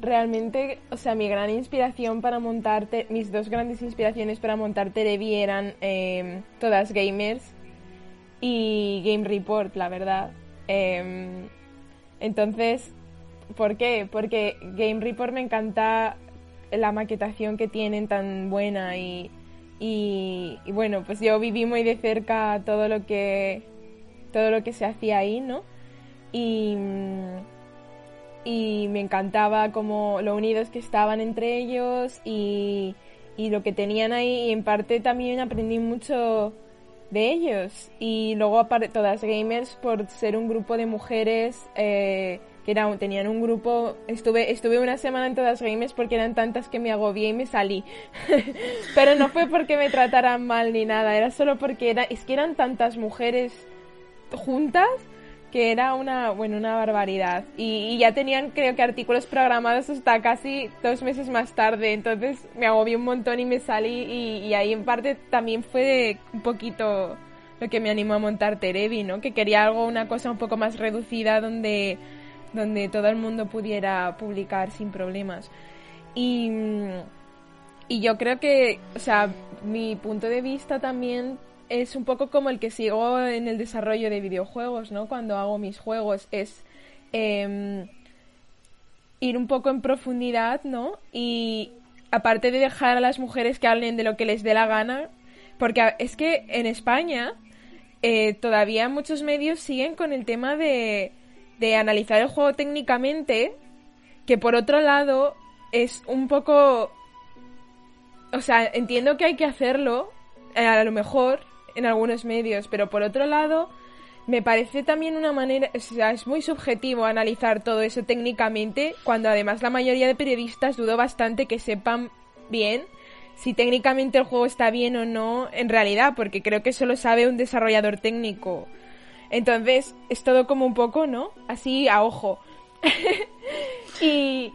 realmente, o sea, mi gran inspiración para montar, mis dos grandes inspiraciones para montar Terevi eran em, todas gamers y Game Report, la verdad. Em, entonces, ¿por qué? Porque Game Report me encanta la maquetación que tienen tan buena y, y, y, bueno, pues yo viví muy de cerca todo lo que todo lo que se hacía ahí, ¿no? Y y me encantaba como lo unidos que estaban entre ellos y, y lo que tenían ahí. Y en parte también aprendí mucho de ellos. Y luego aparte todas gamers por ser un grupo de mujeres eh, que era, tenían un grupo estuve estuve una semana en todas gamers porque eran tantas que me agobié y me salí. Pero no fue porque me trataran mal ni nada era solo porque era es que eran tantas mujeres juntas que era una, bueno, una barbaridad. Y, ya tenían, creo que, artículos programados hasta casi dos meses más tarde. Entonces me agobié un montón y me salí. Y, ahí, en parte, también fue un poquito lo que me animó a montar Terevi, ¿no? Que quería algo, una cosa un poco más reducida donde donde todo el mundo pudiera publicar sin problemas. Y, y yo creo que, o sea, mi punto de vista también es un poco como el que sigo en el desarrollo de videojuegos, ¿no? Cuando hago mis juegos es em, ir un poco en profundidad, ¿no? Y aparte de dejar a las mujeres que hablen de lo que les dé la gana, porque es que en España eh, todavía muchos medios siguen con el tema de, de analizar el juego técnicamente, que por otro lado es un poco... O sea, entiendo que hay que hacerlo, eh, a lo mejor, en algunos medios, pero por otro lado, me parece también una manera, o sea, es muy subjetivo analizar todo eso técnicamente, cuando además la mayoría de periodistas dudo bastante que sepan bien si técnicamente el juego está bien o no en realidad, porque creo que eso lo sabe un desarrollador técnico. Entonces, es todo como un poco, ¿no? Así a ojo. y,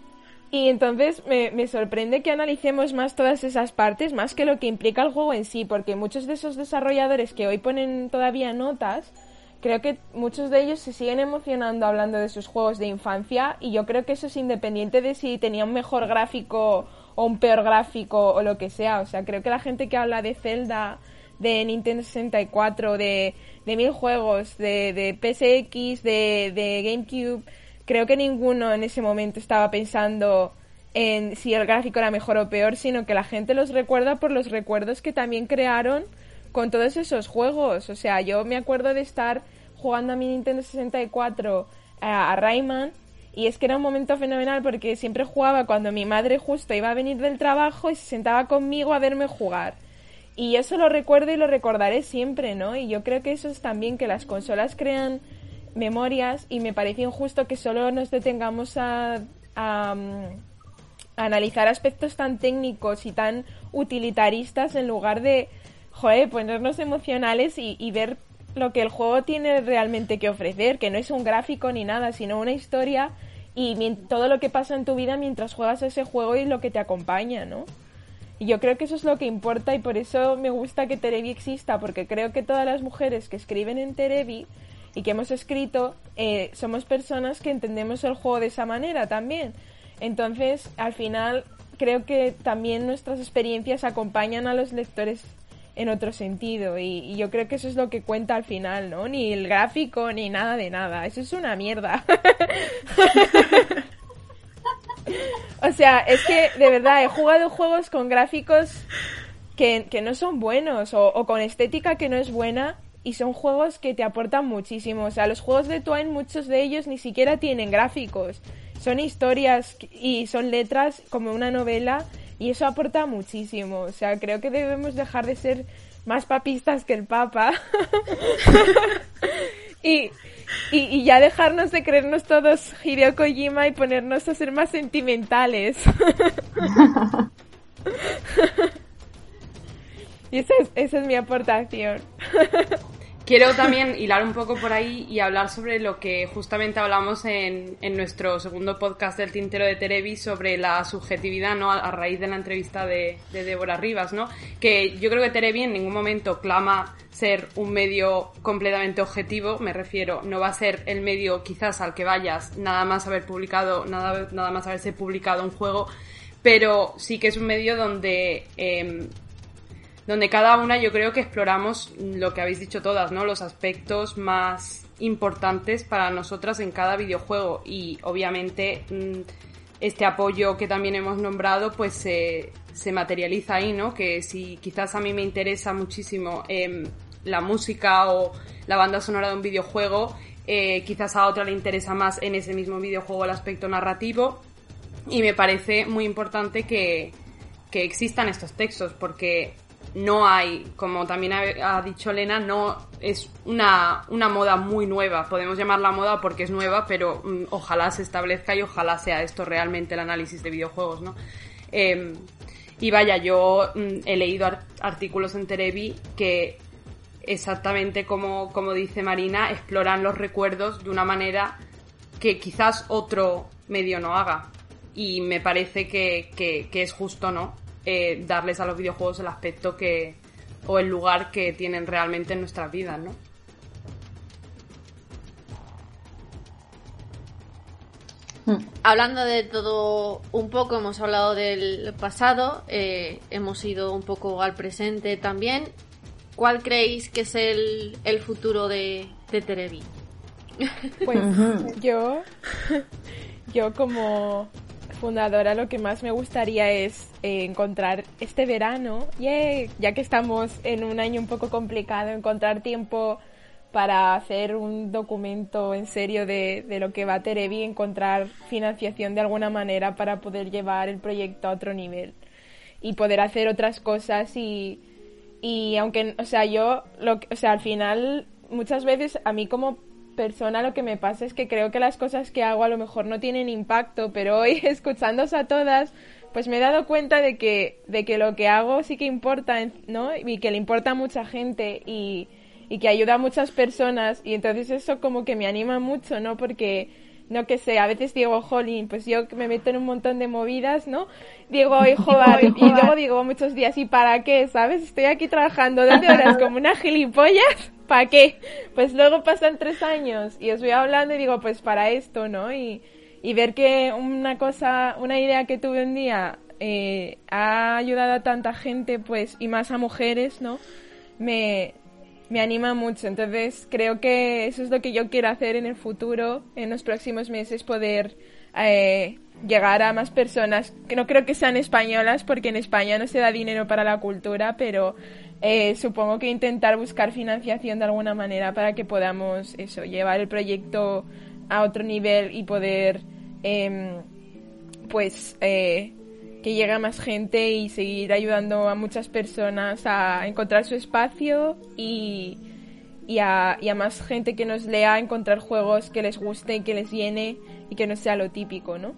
y entonces me, me, sorprende que analicemos más todas esas partes, más que lo que implica el juego en sí, porque muchos de esos desarrolladores que hoy ponen todavía notas, creo que muchos de ellos se siguen emocionando hablando de sus juegos de infancia y yo creo que eso es independiente de si tenía un mejor gráfico o un peor gráfico o lo que sea. O sea, creo que la gente que habla de Zelda, de Nintendo 64, de, de mil juegos, de, de PSX, de, de GameCube, creo que ninguno en ese momento estaba pensando en si el gráfico era mejor o peor, sino que la gente los recuerda por los recuerdos que también crearon con todos esos juegos. O sea, yo me acuerdo de estar jugando a mi Nintendo 64 a, a Rayman y es que era un momento fenomenal porque siempre jugaba cuando mi madre justo iba a venir del trabajo y se sentaba conmigo a verme jugar. Y eso lo recuerdo y lo recordaré siempre, ¿no? Y yo creo que eso es también que las consolas crean memorias y me parece injusto que solo nos detengamos a, a, a analizar aspectos tan técnicos y tan utilitaristas en lugar de, joder, ponernos emocionales y, y ver lo que el juego tiene realmente que ofrecer, que no es un gráfico ni nada, sino una historia y todo lo que pasa en tu vida mientras juegas ese juego y lo que te acompaña, ¿no? Y yo creo que eso es lo que importa y por eso me gusta que Terebi exista, porque creo que todas las mujeres que escriben en Terebi y que hemos escrito eh, somos personas que entendemos el juego de esa manera también. Entonces, al final, creo que también nuestras experiencias acompañan a los lectores en otro sentido. Y, yo creo que eso es lo que cuenta al final, ¿no? Ni el gráfico, ni nada de nada. Eso es una mierda. o sea, es que de verdad he jugado juegos con gráficos que, que no son buenos o, con estética que no es buena. Y son juegos que te aportan muchísimo. O sea, los juegos de Twine, muchos de ellos ni siquiera tienen gráficos. Son historias y son letras como una novela y eso aporta muchísimo. O sea, creo que debemos dejar de ser más papistas que el Papa. y, y, y, ya dejarnos de creernos todos Hideo Kojima y ponernos a ser más sentimentales. y esa es, esa es mi aportación. Quiero también hilar un poco por ahí y hablar sobre lo que justamente hablamos en, en nuestro segundo podcast del Tintero de Terevi sobre la subjetividad, ¿no? A, raíz de la entrevista de, de, Débora Rivas, ¿no? Que yo creo que Terevi en ningún momento clama ser un medio completamente objetivo, me refiero, no va a ser el medio quizás al que vayas nada más haber publicado, nada, nada más haberse publicado un juego, pero sí que es un medio donde eh, donde cada una yo creo que exploramos lo que habéis dicho todas, ¿no? Los aspectos más importantes para nosotras en cada videojuego y obviamente mm, este apoyo que también hemos nombrado pues se, materializa ahí, ¿no? Que si quizás a mí me interesa muchísimo eh, la música o la banda sonora de un videojuego, eh, quizás a otra le interesa más en ese mismo videojuego el aspecto narrativo y me parece muy importante que, que existan estos textos porque no hay, como también ha, dicho Elena, no es una, una, moda muy nueva. Podemos llamarla moda porque es nueva, pero mm, ojalá se establezca y ojalá sea esto realmente el análisis de videojuegos, ¿no? Eh, y vaya, yo mm, he leído art artículos en Terebi que exactamente como, como dice Marina, exploran los recuerdos de una manera que quizás otro medio no haga. Y me parece que, que, que es justo, ¿no? Eh, darles a los videojuegos el aspecto que o el lugar que tienen realmente en nuestras vidas, ¿no? hablando de todo un poco, hemos hablado del pasado, eh, hemos ido un poco al presente también. ¿Cuál creéis que es el, el futuro de, de Terebi? Pues yo, yo como fundadora lo que más me gustaría es eh, encontrar este verano, ya que estamos en un año un poco complicado, encontrar tiempo para hacer un documento en serio de, de lo que va a Terebi, encontrar financiación de alguna manera para poder llevar el proyecto a otro nivel y poder hacer otras cosas y, y aunque, o sea, yo, lo, o sea, al final, muchas veces a mí como persona lo que me pasa es que creo que las cosas que hago a lo mejor no tienen impacto, pero hoy escuchándos a todas, pues me he dado cuenta de que, de que lo que hago sí que importa, ¿no? Y que le importa a mucha gente y, y que ayuda a muchas personas y entonces eso como que me anima mucho, ¿no? Porque no que sé, a veces digo, jolín, pues yo me meto en un montón de movidas, ¿no? Digo, hijo, y luego digo muchos días, ¿y para qué? ¿Sabes? Estoy aquí trabajando 12 horas como una gilipollas, ¿para qué? Pues luego pasan tres años y os voy hablando y digo, pues para esto, ¿no? Y, y ver que una cosa, una idea que tuve un día eh, ha ayudado a tanta gente, pues, y más a mujeres, ¿no? Me, me anima mucho. Entonces creo que eso es lo que yo quiero hacer en el futuro, en los próximos meses, poder eh, llegar a más personas, que no creo que sean españolas, porque en España no se da dinero para la cultura, pero eh, supongo que intentar buscar financiación de alguna manera para que podamos eso, llevar el proyecto a otro nivel y poder em, pues eh, que llegue a más gente y seguir ayudando a muchas personas a encontrar su espacio y, y, a, a más gente que nos lea encontrar juegos que les guste y que les llene y que no sea lo típico, ¿no?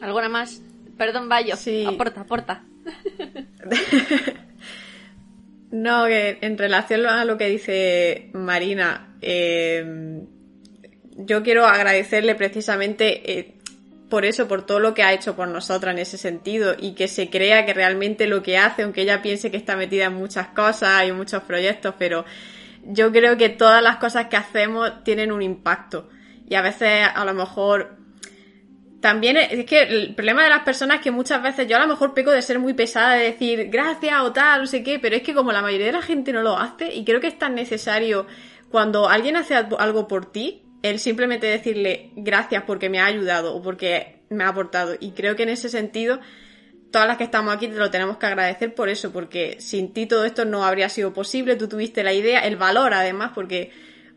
¿Alguna más? Perdón, Bayo. Sí. Aporta, aporta. no, que en relación a lo que dice Marina, eh, yo quiero agradecerle precisamente eh, por eso, por todo lo que ha hecho por nosotras en ese sentido y que se crea que realmente lo que hace, aunque ella piense que está metida en muchas cosas y muchos proyectos, pero yo creo que todas las cosas que hacemos tienen un impacto y a veces a lo mejor también es que el problema de las personas es que muchas veces yo a lo mejor peco de ser muy pesada, de decir gracias o tal, no sé qué, pero es que como la mayoría de la gente no lo hace y creo que es tan necesario cuando alguien hace algo por ti, el simplemente decirle gracias porque me ha ayudado o porque me ha aportado. Y creo que en ese sentido, todas las que estamos aquí te lo tenemos que agradecer por eso, porque sin ti todo esto no habría sido posible. Tú tuviste la idea, el valor además, porque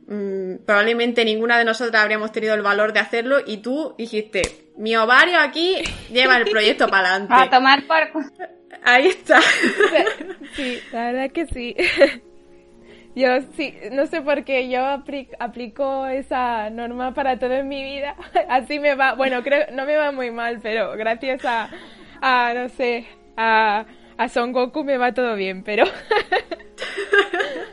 mm, probablemente ninguna de nosotras habríamos tenido el valor de hacerlo y tú dijiste, mi ovario aquí lleva el proyecto para adelante. A tomar por... Ahí está. Sí, la verdad que sí. Yo sí, no sé por qué yo aplico esa norma para todo en mi vida. Así me va, bueno, creo, no me va muy mal, pero gracias a, a no sé, a, a Son Goku me va todo bien, pero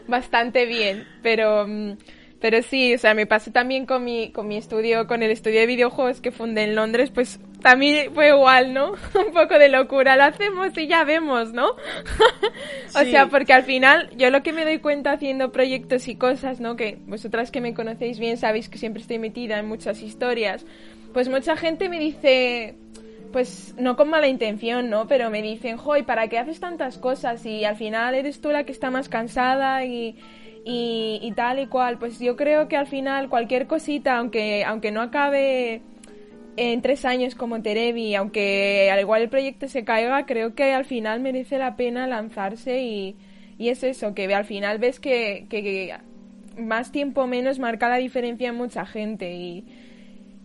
bastante bien, pero mm, pero sí, o sea, me pasó también con mi, con mi estudio, con el estudio de videojuegos que fundé en Londres, pues también fue igual, ¿no? Un poco de locura, lo hacemos y ya vemos, ¿no? o sea, porque al final yo lo que me doy cuenta haciendo proyectos y cosas, ¿no? Que vosotras que me conocéis bien sabéis que siempre estoy metida en muchas historias, pues mucha gente me dice, pues no con mala intención, ¿no? Pero me dicen, joy, ¿para qué haces tantas cosas? Y al final eres tú la que está más cansada y y, tal y cual. Pues yo creo que al final cualquier cosita, aunque, aunque no acabe en tres años como Terebi, aunque al igual el proyecto se caiga, creo que al final merece la pena lanzarse y, y es eso, que al final ves que, que, más tiempo menos marca la diferencia en mucha gente y,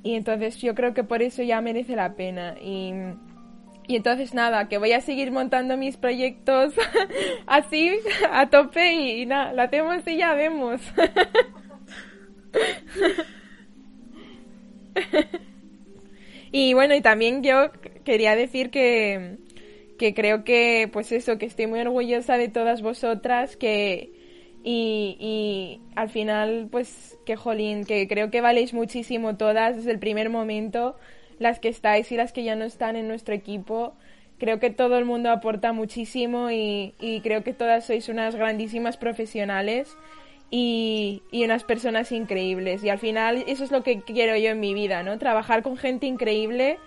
y entonces yo creo que por eso ya merece la pena y entonces nada, que voy a seguir montando mis proyectos así, a tope y, nada, lo hacemos y ya vemos. y bueno, y también yo quería decir que, que creo que, pues eso, que estoy muy orgullosa de todas vosotras, que, y, y al final, pues, que jolín, que creo que valéis muchísimo todas desde el primer momento las que estáis y las que ya no están en nuestro equipo. Creo que todo el mundo aporta muchísimo y, creo que todas sois unas grandísimas profesionales y, y unas personas increíbles. Y al final eso es lo que quiero yo en mi vida, ¿no? Trabajar con gente increíble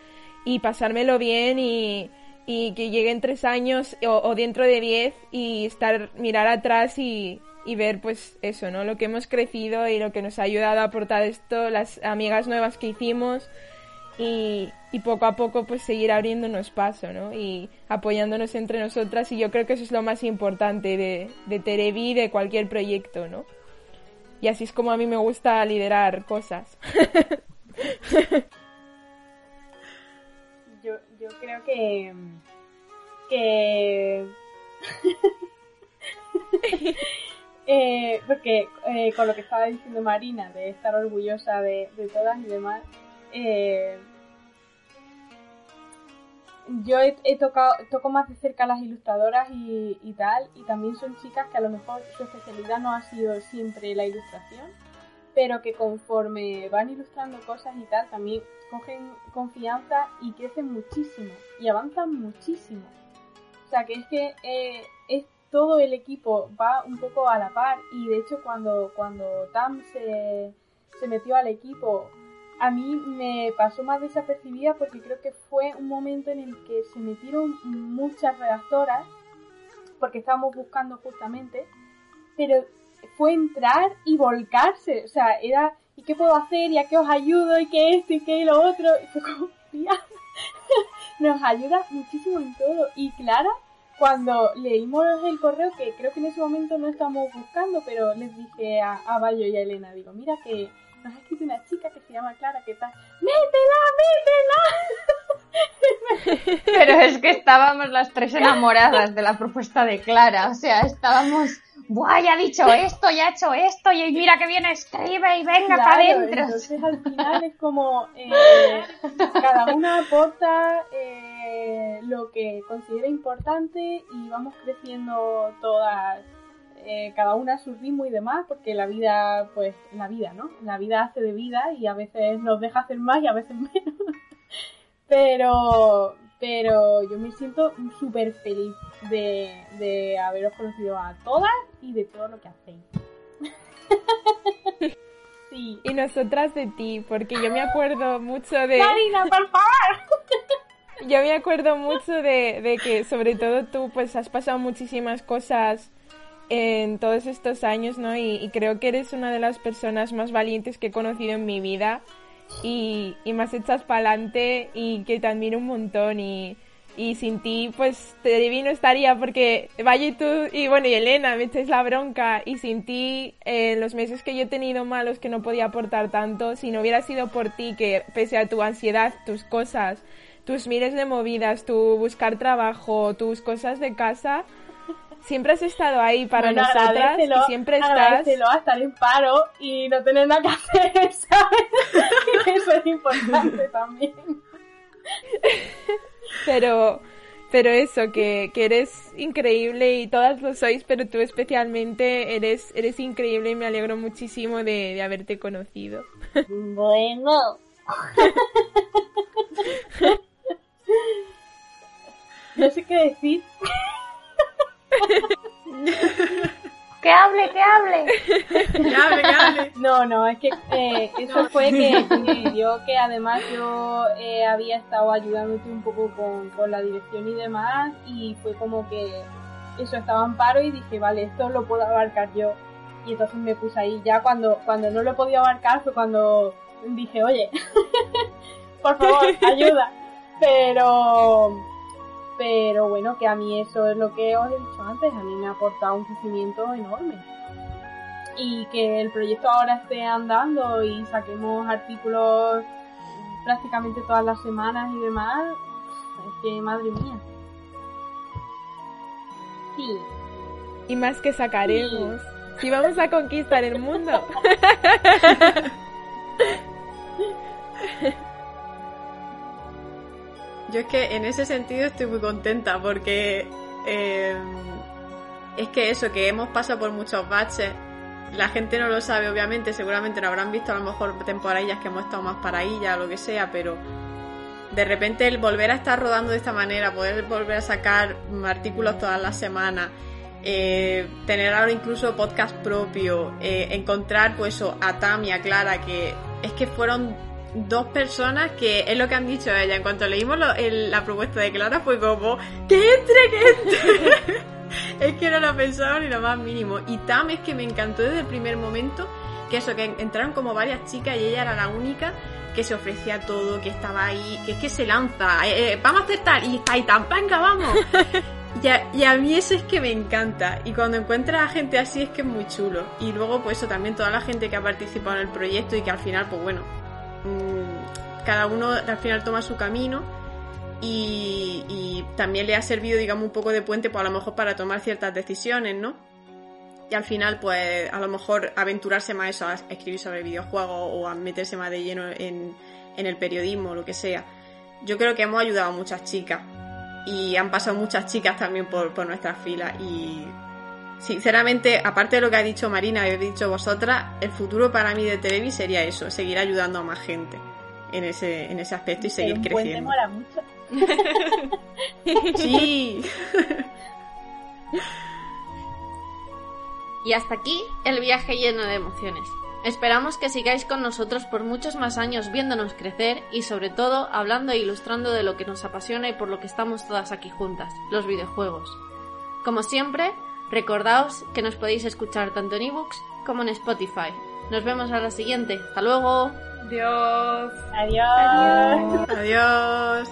y pasármelo bien y, y que lleguen tres años o, o dentro de diez y estar, mirar atrás y, y ver pues eso, ¿no? Lo que hemos crecido y lo que nos ha ayudado a aportar esto, las amigas nuevas que hicimos y, poco a poco pues seguir abriéndonos paso, ¿no? Y apoyándonos entre nosotras y yo creo que eso es lo más importante de, de Terevi, de cualquier proyecto, ¿no? Y así es como a mí me gusta liderar cosas. yo, yo creo que que eh, porque eh, con lo que estaba diciendo Marina de estar orgullosa de, de todas y demás eh, yo he, tocado toco más de cerca a las ilustradoras y, y tal y también son chicas que a lo mejor su especialidad no ha sido siempre la ilustración pero que conforme van ilustrando cosas y tal también cogen confianza y crecen muchísimo y avanzan muchísimo. O sea que es que eh, es todo el equipo va un poco a la par y de hecho cuando cuando Tam se, se metió al equipo a mí me pasó más desapercibida porque creo que fue un momento en el que se metieron muchas redactoras, porque estábamos buscando justamente, pero fue entrar y volcarse, o sea, era, ¿y qué puedo hacer? ¿Y a qué os ayudo? ¿Y qué esto? ¿Y qué lo otro? Y fue como, nos ayuda muchísimo en todo. Y Clara, cuando leímos el correo, que creo que en ese momento no estábamos buscando, pero les dije a, a Bayo y a Elena, digo, mira que nos ha escrito una chica que se llama Clara, que tal, ¡métela, métela! Pero es que estábamos las tres enamoradas de la propuesta de Clara. O sea, estábamos. ¡Buah, ya ha dicho esto, ya ha hecho esto! Y mira que bien escribe y venga Claro, para adentro. Entonces al final es como eh, cada una aporta eh, lo que considera importante y vamos creciendo todas, eh, cada una a su ritmo y demás, porque la vida, pues la vida, ¿no? La vida hace de vida y a veces nos deja hacer más y a veces menos. Pero, pero yo me siento súper feliz de, de haberos conocido a todas y de todo lo que hacéis. Sí. Y nosotras de ti, porque yo me acuerdo mucho de... Marina, por favor. Yo me acuerdo mucho de, de que sobre todo tú pues has pasado muchísimas cosas en todos estos años, ¿no? Y, y creo que eres una de las personas más valientes que he conocido en mi vida y, y más echas para adelante y que te admiro un montón y, y sin ti pues te no estaría porque Valle y tú y bueno y Elena me echáis la bronca y sin ti eh, los meses que yo he tenido malos que no podía aportar tanto si no hubiera sido por ti que pese a tu ansiedad tus cosas tus miles de movidas tu buscar trabajo tus cosas de casa siempre has estado ahí para Bueno, nosotras y siempre estás a estar en paro y no tener nada que hacer, ¿sabes? Eso es importante también. pero pero eso que, que eres increíble y todas lo sois pero tú especialmente eres eres increíble y me alegro muchísimo de, de haberte conocido Bueno. No sé qué decir. ¡Que hable, que hable! Que hable, que hable. No, no, es que eh, eso fue que coincidió que además yo eh, había estado ayudándote un poco con, con la dirección y demás y fue como que eso estaba en paro y dije, vale, esto lo puedo abarcar yo. Y entonces me puse ahí. Ya cuando, cuando no lo podía abarcar fue cuando dije, oye, por favor, ayuda. Pero, pero bueno, que a mí eso es lo que os he dicho antes, a mí me ha aportado un crecimiento enorme. Y que el proyecto ahora esté andando y saquemos artículos prácticamente todas las semanas y demás, es que madre mía. Sí, y más que sacaremos si vamos a conquistar el mundo Yo es que en ese sentido estoy muy contenta porque eh, es que eso, que hemos pasado por muchos baches, la gente no lo sabe obviamente, seguramente no habrán visto a lo mejor temporadillas que hemos estado más para o lo que sea, pero de repente el volver a estar rodando de esta manera, poder volver a sacar artículos todas las semanas, eh, tener ahora incluso podcast propio, eh, encontrar pues a Tami, a Clara, que es que fueron dos personas que es lo que han dicho ella. En cuanto leímos lo- el- la propuesta de Clara fue como, que entre, que entre. es que no lo pensaba ni lo más mínimo. Y Tam es que me encantó desde el primer momento que eso, que entraron como varias chicas y ella era la única que se ofrecía todo, que estaba ahí, que es que se lanza, eh, eh, vamos a hacer tal, y está ahí tan, venga, vamos. Y a, y a mí eso es que me encanta. Y cuando encuentras a gente así es que es muy chulo. Y luego, pues eso, también toda la gente que ha participado en el proyecto y que al final, pues bueno, cada uno al final toma su camino. Y, también le ha servido, digamos, un poco de puente, pues a lo mejor para tomar ciertas decisiones, ¿no? Y al final, pues a lo mejor aventurarse más eso, a escribir sobre videojuegos o a meterse más de lleno en, en el periodismo, lo que sea. Yo creo que hemos ayudado a muchas chicas y han pasado muchas chicas también por, por nuestras filas y sinceramente, aparte de lo que ha dicho Marina y habéis dicho vosotras, el futuro para mí de Televi sería eso, seguir ayudando a más gente en ese, en ese aspecto y seguir un puente creciendo. mola mucho. Sí. Y hasta aquí el viaje lleno de emociones. Esperamos que sigáis con nosotros por muchos más años viéndonos crecer y sobre todo hablando e ilustrando de lo que nos apasiona y por lo que estamos todas aquí juntas, los videojuegos. Como siempre, recordaos que nos podéis escuchar tanto en ebooks como en Spotify. Nos vemos a la siguiente. Hasta luego. Dios. Adiós. Adiós.